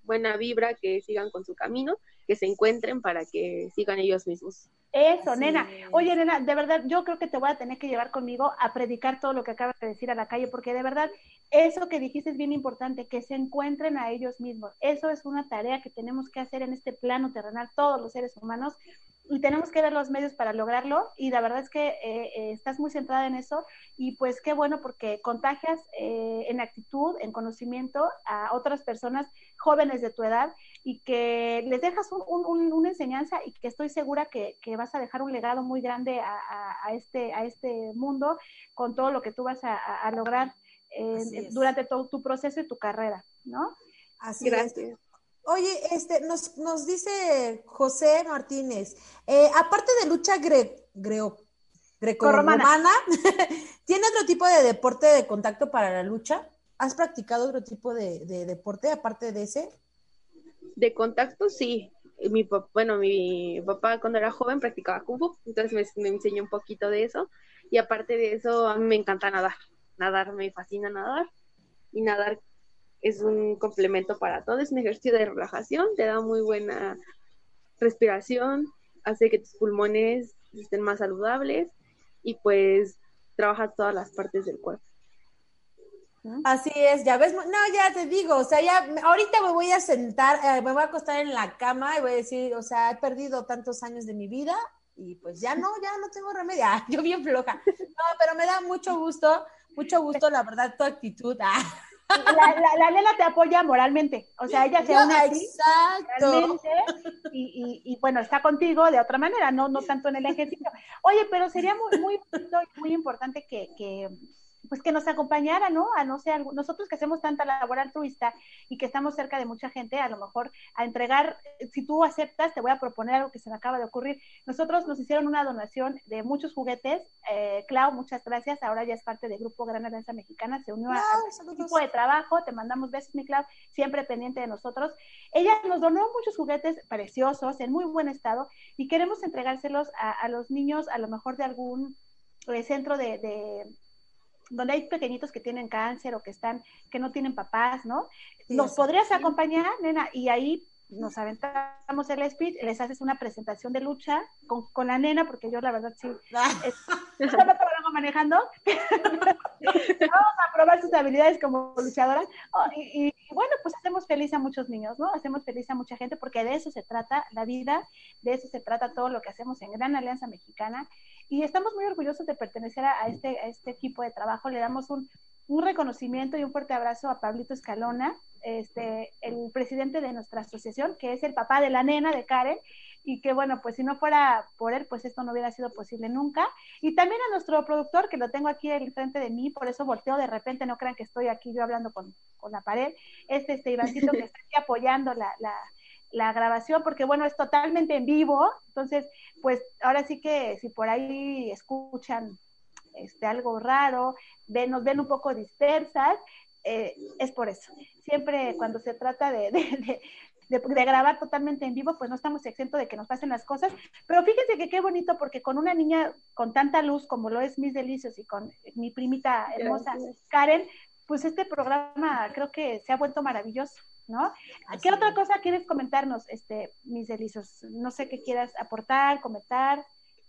S6: buena vibra, que sigan con su camino, que se encuentren para que sigan ellos mismos.
S4: Eso, nena. Oye, nena, de verdad, yo creo que te voy a tener que llevar conmigo a predicar todo lo que acabas de decir a la calle, porque de verdad, eso que dijiste es bien importante, que se encuentren a ellos mismos. Eso es una tarea que tenemos que hacer en este plano terrenal, todos los seres humanos, y tenemos que ver los medios para lograrlo. Y la verdad es que eh, eh, estás muy centrada en eso, y pues qué bueno, porque contagias eh, en actitud, en conocimiento a otras personas jóvenes de tu edad y que les dejas una enseñanza y que estoy segura que, que vas a dejar un legado muy grande a, este, a este mundo con todo lo que tú vas a, lograr durante todo tu proceso y tu carrera, ¿no?
S5: Así Gracias. Oye, este, nos, nos dice José Martínez, eh, aparte de lucha gre, greo, greco-romana, ¿tiene otro tipo de deporte de contacto para la lucha? ¿Has practicado otro tipo de deporte aparte de ese?
S6: De contacto, sí. Mi, bueno, mi papá cuando era joven practicaba Fu, entonces me, enseñó un poquito de eso. Y aparte de eso, a mí me encanta nadar. Nadar, me fascina nadar. Y nadar es un complemento para todo. Es un ejercicio de relajación, te da muy buena respiración, hace que tus pulmones estén más saludables y pues trabajas todas las partes del cuerpo.
S5: Así es, ya ves, no, ya te digo, o sea, ya ahorita me voy a sentar, eh, me voy a acostar en la cama y voy a decir, o sea, he perdido tantos años de mi vida y pues ya no, ya no tengo remedio, ah, yo bien floja. No, pero me da mucho gusto, mucho gusto, la verdad, tu actitud. Ah.
S4: La, nena te apoya moralmente, o sea, ella se une
S5: exacto.
S4: y, y, bueno, está contigo de otra manera, no, no tanto en el ejercicio. Oye, pero sería muy, muy, muy importante que, que pues que nos acompañara, ¿no? A no ser, nosotros que hacemos tanta labor altruista y que estamos cerca de mucha gente, a lo mejor a entregar, si tú aceptas, te voy a proponer algo que se me acaba de ocurrir. Nosotros nos hicieron una donación de muchos juguetes. Eh, Clau, muchas gracias. Ahora ya es parte del Grupo Gran Alianza Mexicana, se unió al equipo de trabajo. Te mandamos besos, mi Clau, siempre pendiente de nosotros. Ella nos donó muchos juguetes preciosos, en muy buen estado, y queremos entregárselos a, a los niños, a lo mejor de algún eh, centro de, donde hay pequeñitos que tienen cáncer o que están, que no tienen papás, ¿no? ¿Nos podrías acompañar, nena? Y ahí nos aventamos el speech, les haces una presentación de lucha con, con la nena, porque yo la verdad sí, ah. es, no manejando, vamos a probar sus habilidades como luchadora oh, y, bueno, pues hacemos feliz a muchos niños, ¿no? Hacemos feliz a mucha gente porque de eso se trata la vida, de eso se trata todo lo que hacemos en Gran Alianza Mexicana y estamos muy orgullosos de pertenecer a, este, a este equipo de trabajo, le damos un, un reconocimiento y un fuerte abrazo a Pablito Escalona, este, el presidente de nuestra asociación, que es el papá de la nena de Karen, y que bueno, pues si no fuera por él, pues esto no hubiera sido posible nunca. Y también a nuestro productor, que lo tengo aquí al frente de mí, por eso volteo de repente, no crean que estoy aquí yo hablando con, con la pared, este, este Ivancito que está aquí apoyando la, la, la grabación, porque bueno, es totalmente en vivo, entonces, pues ahora sí que si por ahí escuchan este, algo raro, nos ven un poco dispersas, eh, es por eso. Siempre cuando se trata de, de, de, grabar totalmente en vivo, pues no estamos exentos de que nos pasen las cosas. Pero fíjense que qué bonito, porque con una niña con tanta luz como lo es Mis Delicios y con mi primita hermosa Karen, pues este programa creo que se ha vuelto maravilloso. ¿No? ¿Qué otra cosa quieres comentarnos, este, mis delicios? No sé qué quieras aportar, comentar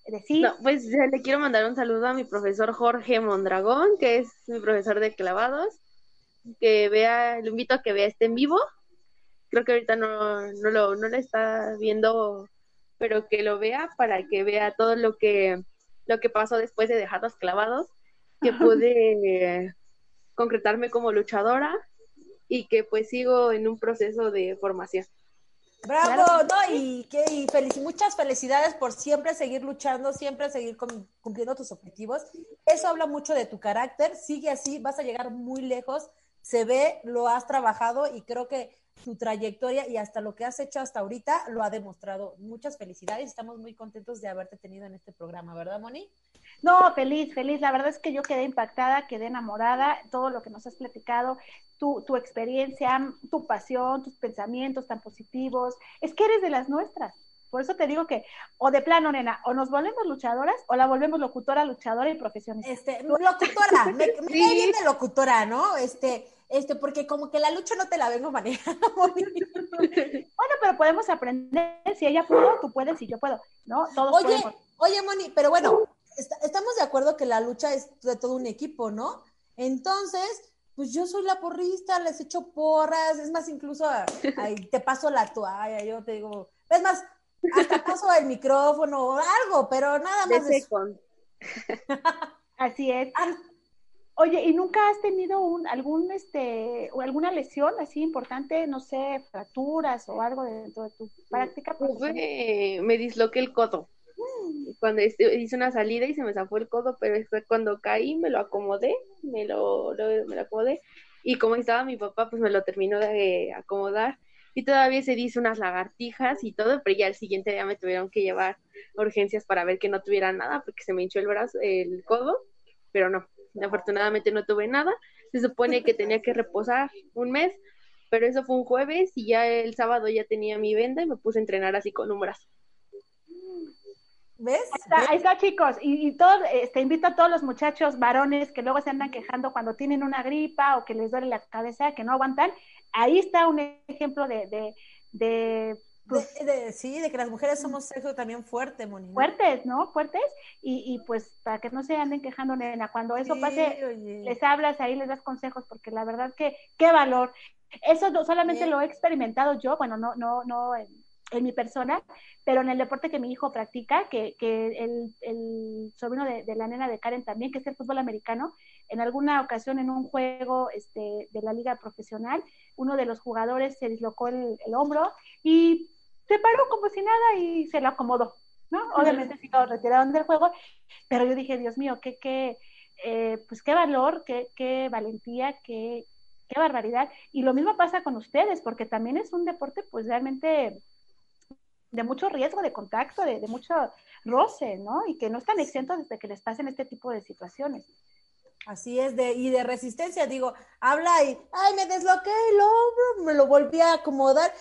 S4: decir. No,
S6: pues le quiero mandar un saludo a mi profesor Jorge Mondragón, que es mi profesor de clavados, que vea, lo invito a que vea este en vivo. Creo que ahorita no, no, lo, no lo está viendo, pero que lo vea para que vea todo lo que, lo que pasó después de dejar los clavados, que pude concretarme como luchadora y que pues sigo en un proceso de formación.
S5: Bravo, no, y, que, y muchas felicidades por siempre seguir luchando, siempre seguir cumpliendo tus objetivos. Eso habla mucho de tu carácter, sigue así, vas a llegar muy lejos, se ve, lo has trabajado y creo que tu trayectoria y hasta lo que has hecho hasta ahorita lo ha demostrado. Muchas felicidades, estamos muy contentos de haberte tenido en este programa, ¿verdad, Moni?
S4: No, feliz, feliz. La verdad es que yo quedé impactada, quedé enamorada, todo lo que nos has platicado, tu, tu experiencia, tu pasión, tus pensamientos tan positivos. Es que eres de las nuestras. Por eso te digo que, o de plano, nena, o nos volvemos luchadoras o la volvemos locutora, luchora y profesionista.
S5: Este, locutora, me, me bien de locutora, ¿no? Este, este, porque como que la lucha no te la vengo manejando.
S4: bueno, pero podemos aprender. Si ella pudo, tú puedes y yo puedo, ¿no?
S5: Todos oye, oye, Moni, pero bueno, estamos de acuerdo que la lucha es de todo un equipo, ¿no? Entonces, pues yo soy la porrista, les echo porras, es más, incluso te paso la toalla, yo te digo, es más, hasta paso el micrófono o algo, pero nada más.
S4: Así es. Ah. Oye, ¿y nunca has tenido un, algún, este, o alguna lesión así importante, no sé, fracturas o algo dentro de tu práctica?
S6: me disloqué el codo cuando hice una salida y se me zafó el codo, pero cuando caí, me lo acomodé, me lo, me lo acomodé, y como estaba mi papá, pues me lo terminó de acomodar, y todavía se dice unas lagartijas y todo, pero ya el siguiente día me tuvieron que llevar urgencias para ver que no tuviera nada, porque se me hinchó el brazo, el codo, pero no, afortunadamente no tuve nada, se supone que tenía que reposar un mes, pero eso fue un jueves y ya el sábado ya tenía mi venda y me puse a entrenar así con un brazo.
S4: ¿Ves? Ahí está, chicos. Y, y todo, este, invito a todos los muchachos varones que luego se andan quejando cuando tienen una gripa o que les duele la cabeza, que no aguantan. Ahí está un ejemplo de, de, de
S5: pues, sí, de que las mujeres somos sexo también fuerte, Moni.
S4: Fuertes, ¿no? Fuertes. Y, y, pues para que no se anden quejando, nena, cuando eso pase, les hablas ahí, les das consejos, porque la verdad que, qué valor. Eso solamente lo he experimentado yo, bueno, no, no, no en mi persona, pero en el deporte que mi hijo practica, que, que el, el, sobrino de, la nena de Karen también, que es el fútbol americano, en alguna ocasión en un juego este, de la liga profesional, uno de los jugadores se dislocó el, hombro y se paró como si nada y se lo acomodó, ¿no? Obviamente sí lo retiraron del juego, pero yo dije, Dios mío, qué, qué, eh, pues qué valor, qué, qué valentía, qué, qué barbaridad. Y lo mismo pasa con ustedes, porque también es un deporte pues realmente de mucho riesgo de contacto, de, mucho roce, ¿no? Y que no están exentos desde que les pasen este tipo de situaciones.
S5: Así es, de, y de resistencia, digo, habla y, ay, me desloqué el hombro, me lo volví a acomodar.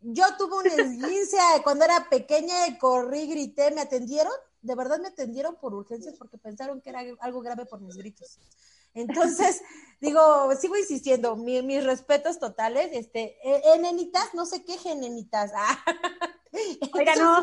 S5: Yo tuve un esguince cuando era pequeña y corrí, grité, me atendieron de verdad me atendieron por urgencias porque pensaron que era algo grave por mis gritos. Entonces, digo, sigo insistiendo, mis respetos totales, este, eh, nenitas, no sé qué nenitas.
S4: Oiga, no,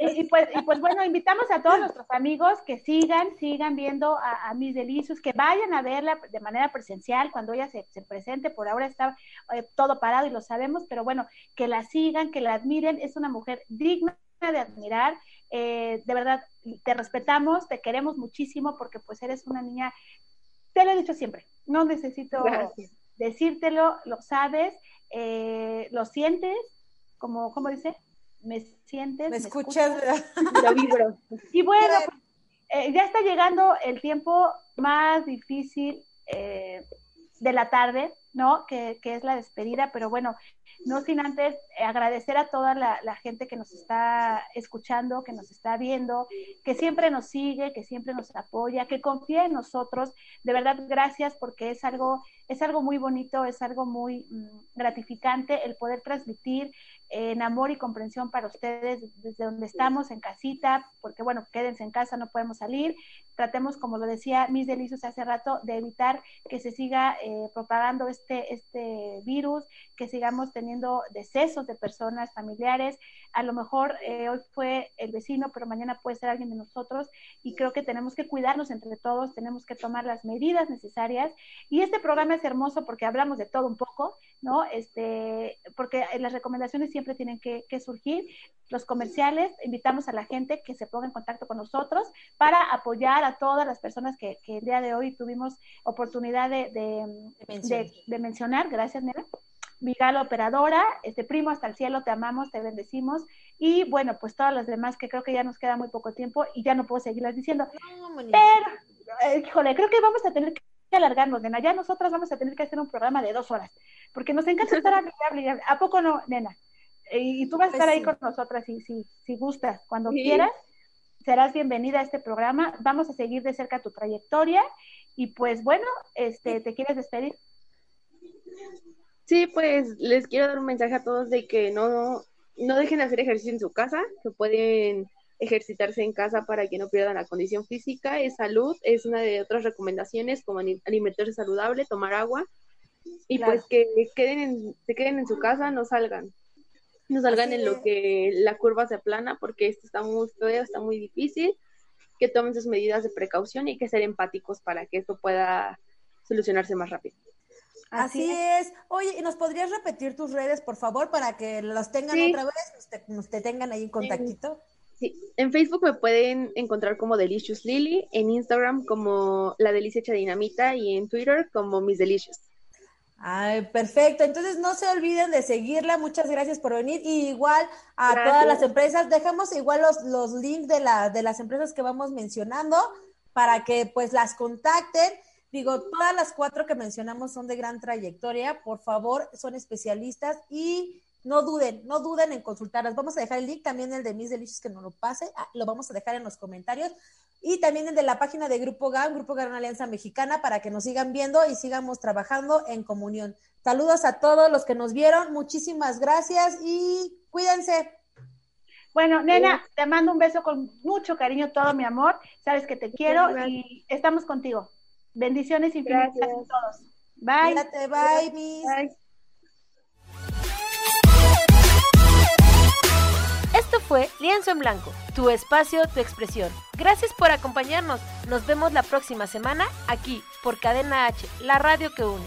S4: y, pues, y pues bueno, invitamos a todos nuestros amigos que sigan, sigan viendo a, Mis Delicios, que vayan a verla de manera presencial cuando ella se, presente, por ahora está eh, todo parado y lo sabemos, pero bueno, que la sigan, que la admiren, es una mujer digna de admirar, eh, de verdad, te respetamos, te queremos muchísimo porque pues eres una niña te lo he dicho siempre, no necesito decírtelo, lo sabes, eh, lo sientes, como, ¿cómo dice? Me sientes.
S5: Me, escuchas,
S4: lo vibro. Y bueno, eh, ya está llegando el tiempo más difícil eh, de la tarde, ¿no? Que, que, es la despedida, pero bueno, no sin antes agradecer a toda la, gente que nos está escuchando, que nos está viendo, que siempre nos sigue, que siempre nos apoya, que confía en nosotros. De verdad, gracias porque es algo, es algo muy bonito, es algo muy mm, gratificante el poder transmitir en amor y comprensión para ustedes desde donde estamos, en casita, porque bueno, quédense en casa, no podemos salir. Tratemos, como lo decía Mis Delicios hace rato, de evitar que se siga eh, propagando este, este virus, que sigamos teniendo decesos de personas familiares. A lo mejor eh, hoy fue el vecino, pero mañana puede ser alguien de nosotros y creo que tenemos que cuidarnos entre todos, tenemos que tomar las medidas necesarias. Y este programa es hermoso porque hablamos de todo un poco, ¿no? Este, porque las recomendaciones siempre tienen que, surgir. Los comerciales, invitamos a la gente que se ponga en contacto con nosotros para apoyar a todas las personas que, el día de hoy tuvimos oportunidad de, de, mencionar. Gracias, Nera. Miguel Operadora, este primo hasta el cielo, te amamos, te bendecimos. Y bueno, pues todas las demás que creo que ya nos queda muy poco tiempo y ya no puedo seguirlas diciendo. Pero, eh, híjole, creo que vamos a tener que alargarnos, nena. Ya nosotras vamos a tener que hacer un programa de dos horas, porque nos encanta estar hablando. ¿A poco no, nena? Y, tú vas a pues estar ahí con nosotras si, si, si gustas, cuando quieras. Serás bienvenida a este programa. Vamos a seguir de cerca tu trayectoria. Y pues bueno, este, ¿te quieres despedir?
S6: Sí, pues les quiero dar un mensaje a todos de que no, no dejen de hacer ejercicio en su casa, que pueden ejercitarse en casa para que no pierdan la condición física, es salud, es una de otras recomendaciones como alimentarse saludable, tomar agua y pues que queden en, se queden en su casa, no salgan, no salgan en lo que la curva se aplana porque esto está muy feo, está muy difícil, que tomen sus medidas de precaución y que ser empáticos para que esto pueda solucionarse más rápido.
S5: Así, es. Oye, ¿y nos podrías repetir tus redes, por favor, para que las tengan otra vez, nos te, tengan ahí en contactito?
S6: Sí, en Facebook me pueden encontrar como Delicious Lily, en Instagram como La Delicia Hecha Dinamita y en Twitter como Mis Delicious.
S5: Ay, perfecto. Entonces no se olviden de seguirla. Muchas gracias por venir. Y igual a todas las empresas, dejamos igual los, los links de, la, de las empresas que vamos mencionando para que pues las contacten. Digo, todas las cuatro que mencionamos son de gran trayectoria. Por favor, son especialistas y no duden, no duden en consultarlas. Vamos a dejar el link, también el de Mis Delicios que no lo pase, ah, lo vamos a dejar en los comentarios. Y también el de la página de Grupo GAM, Grupo GAM Alianza Mexicana, para que nos sigan viendo y sigamos trabajando en comunión. Saludos a todos los que nos vieron, muchísimas gracias y cuídense.
S4: Bueno, nena, te mando un beso con mucho cariño, todo mi amor. Sabes que te quiero y estamos contigo. Bendiciones infinitas a todos.
S5: Bye. Cuídate, bye, Miss. Bye.
S1: Esto fue Lienzo en Blanco, tu espacio, tu expresión. Gracias por acompañarnos. Nos vemos la próxima semana aquí por Cadena H, la radio que une.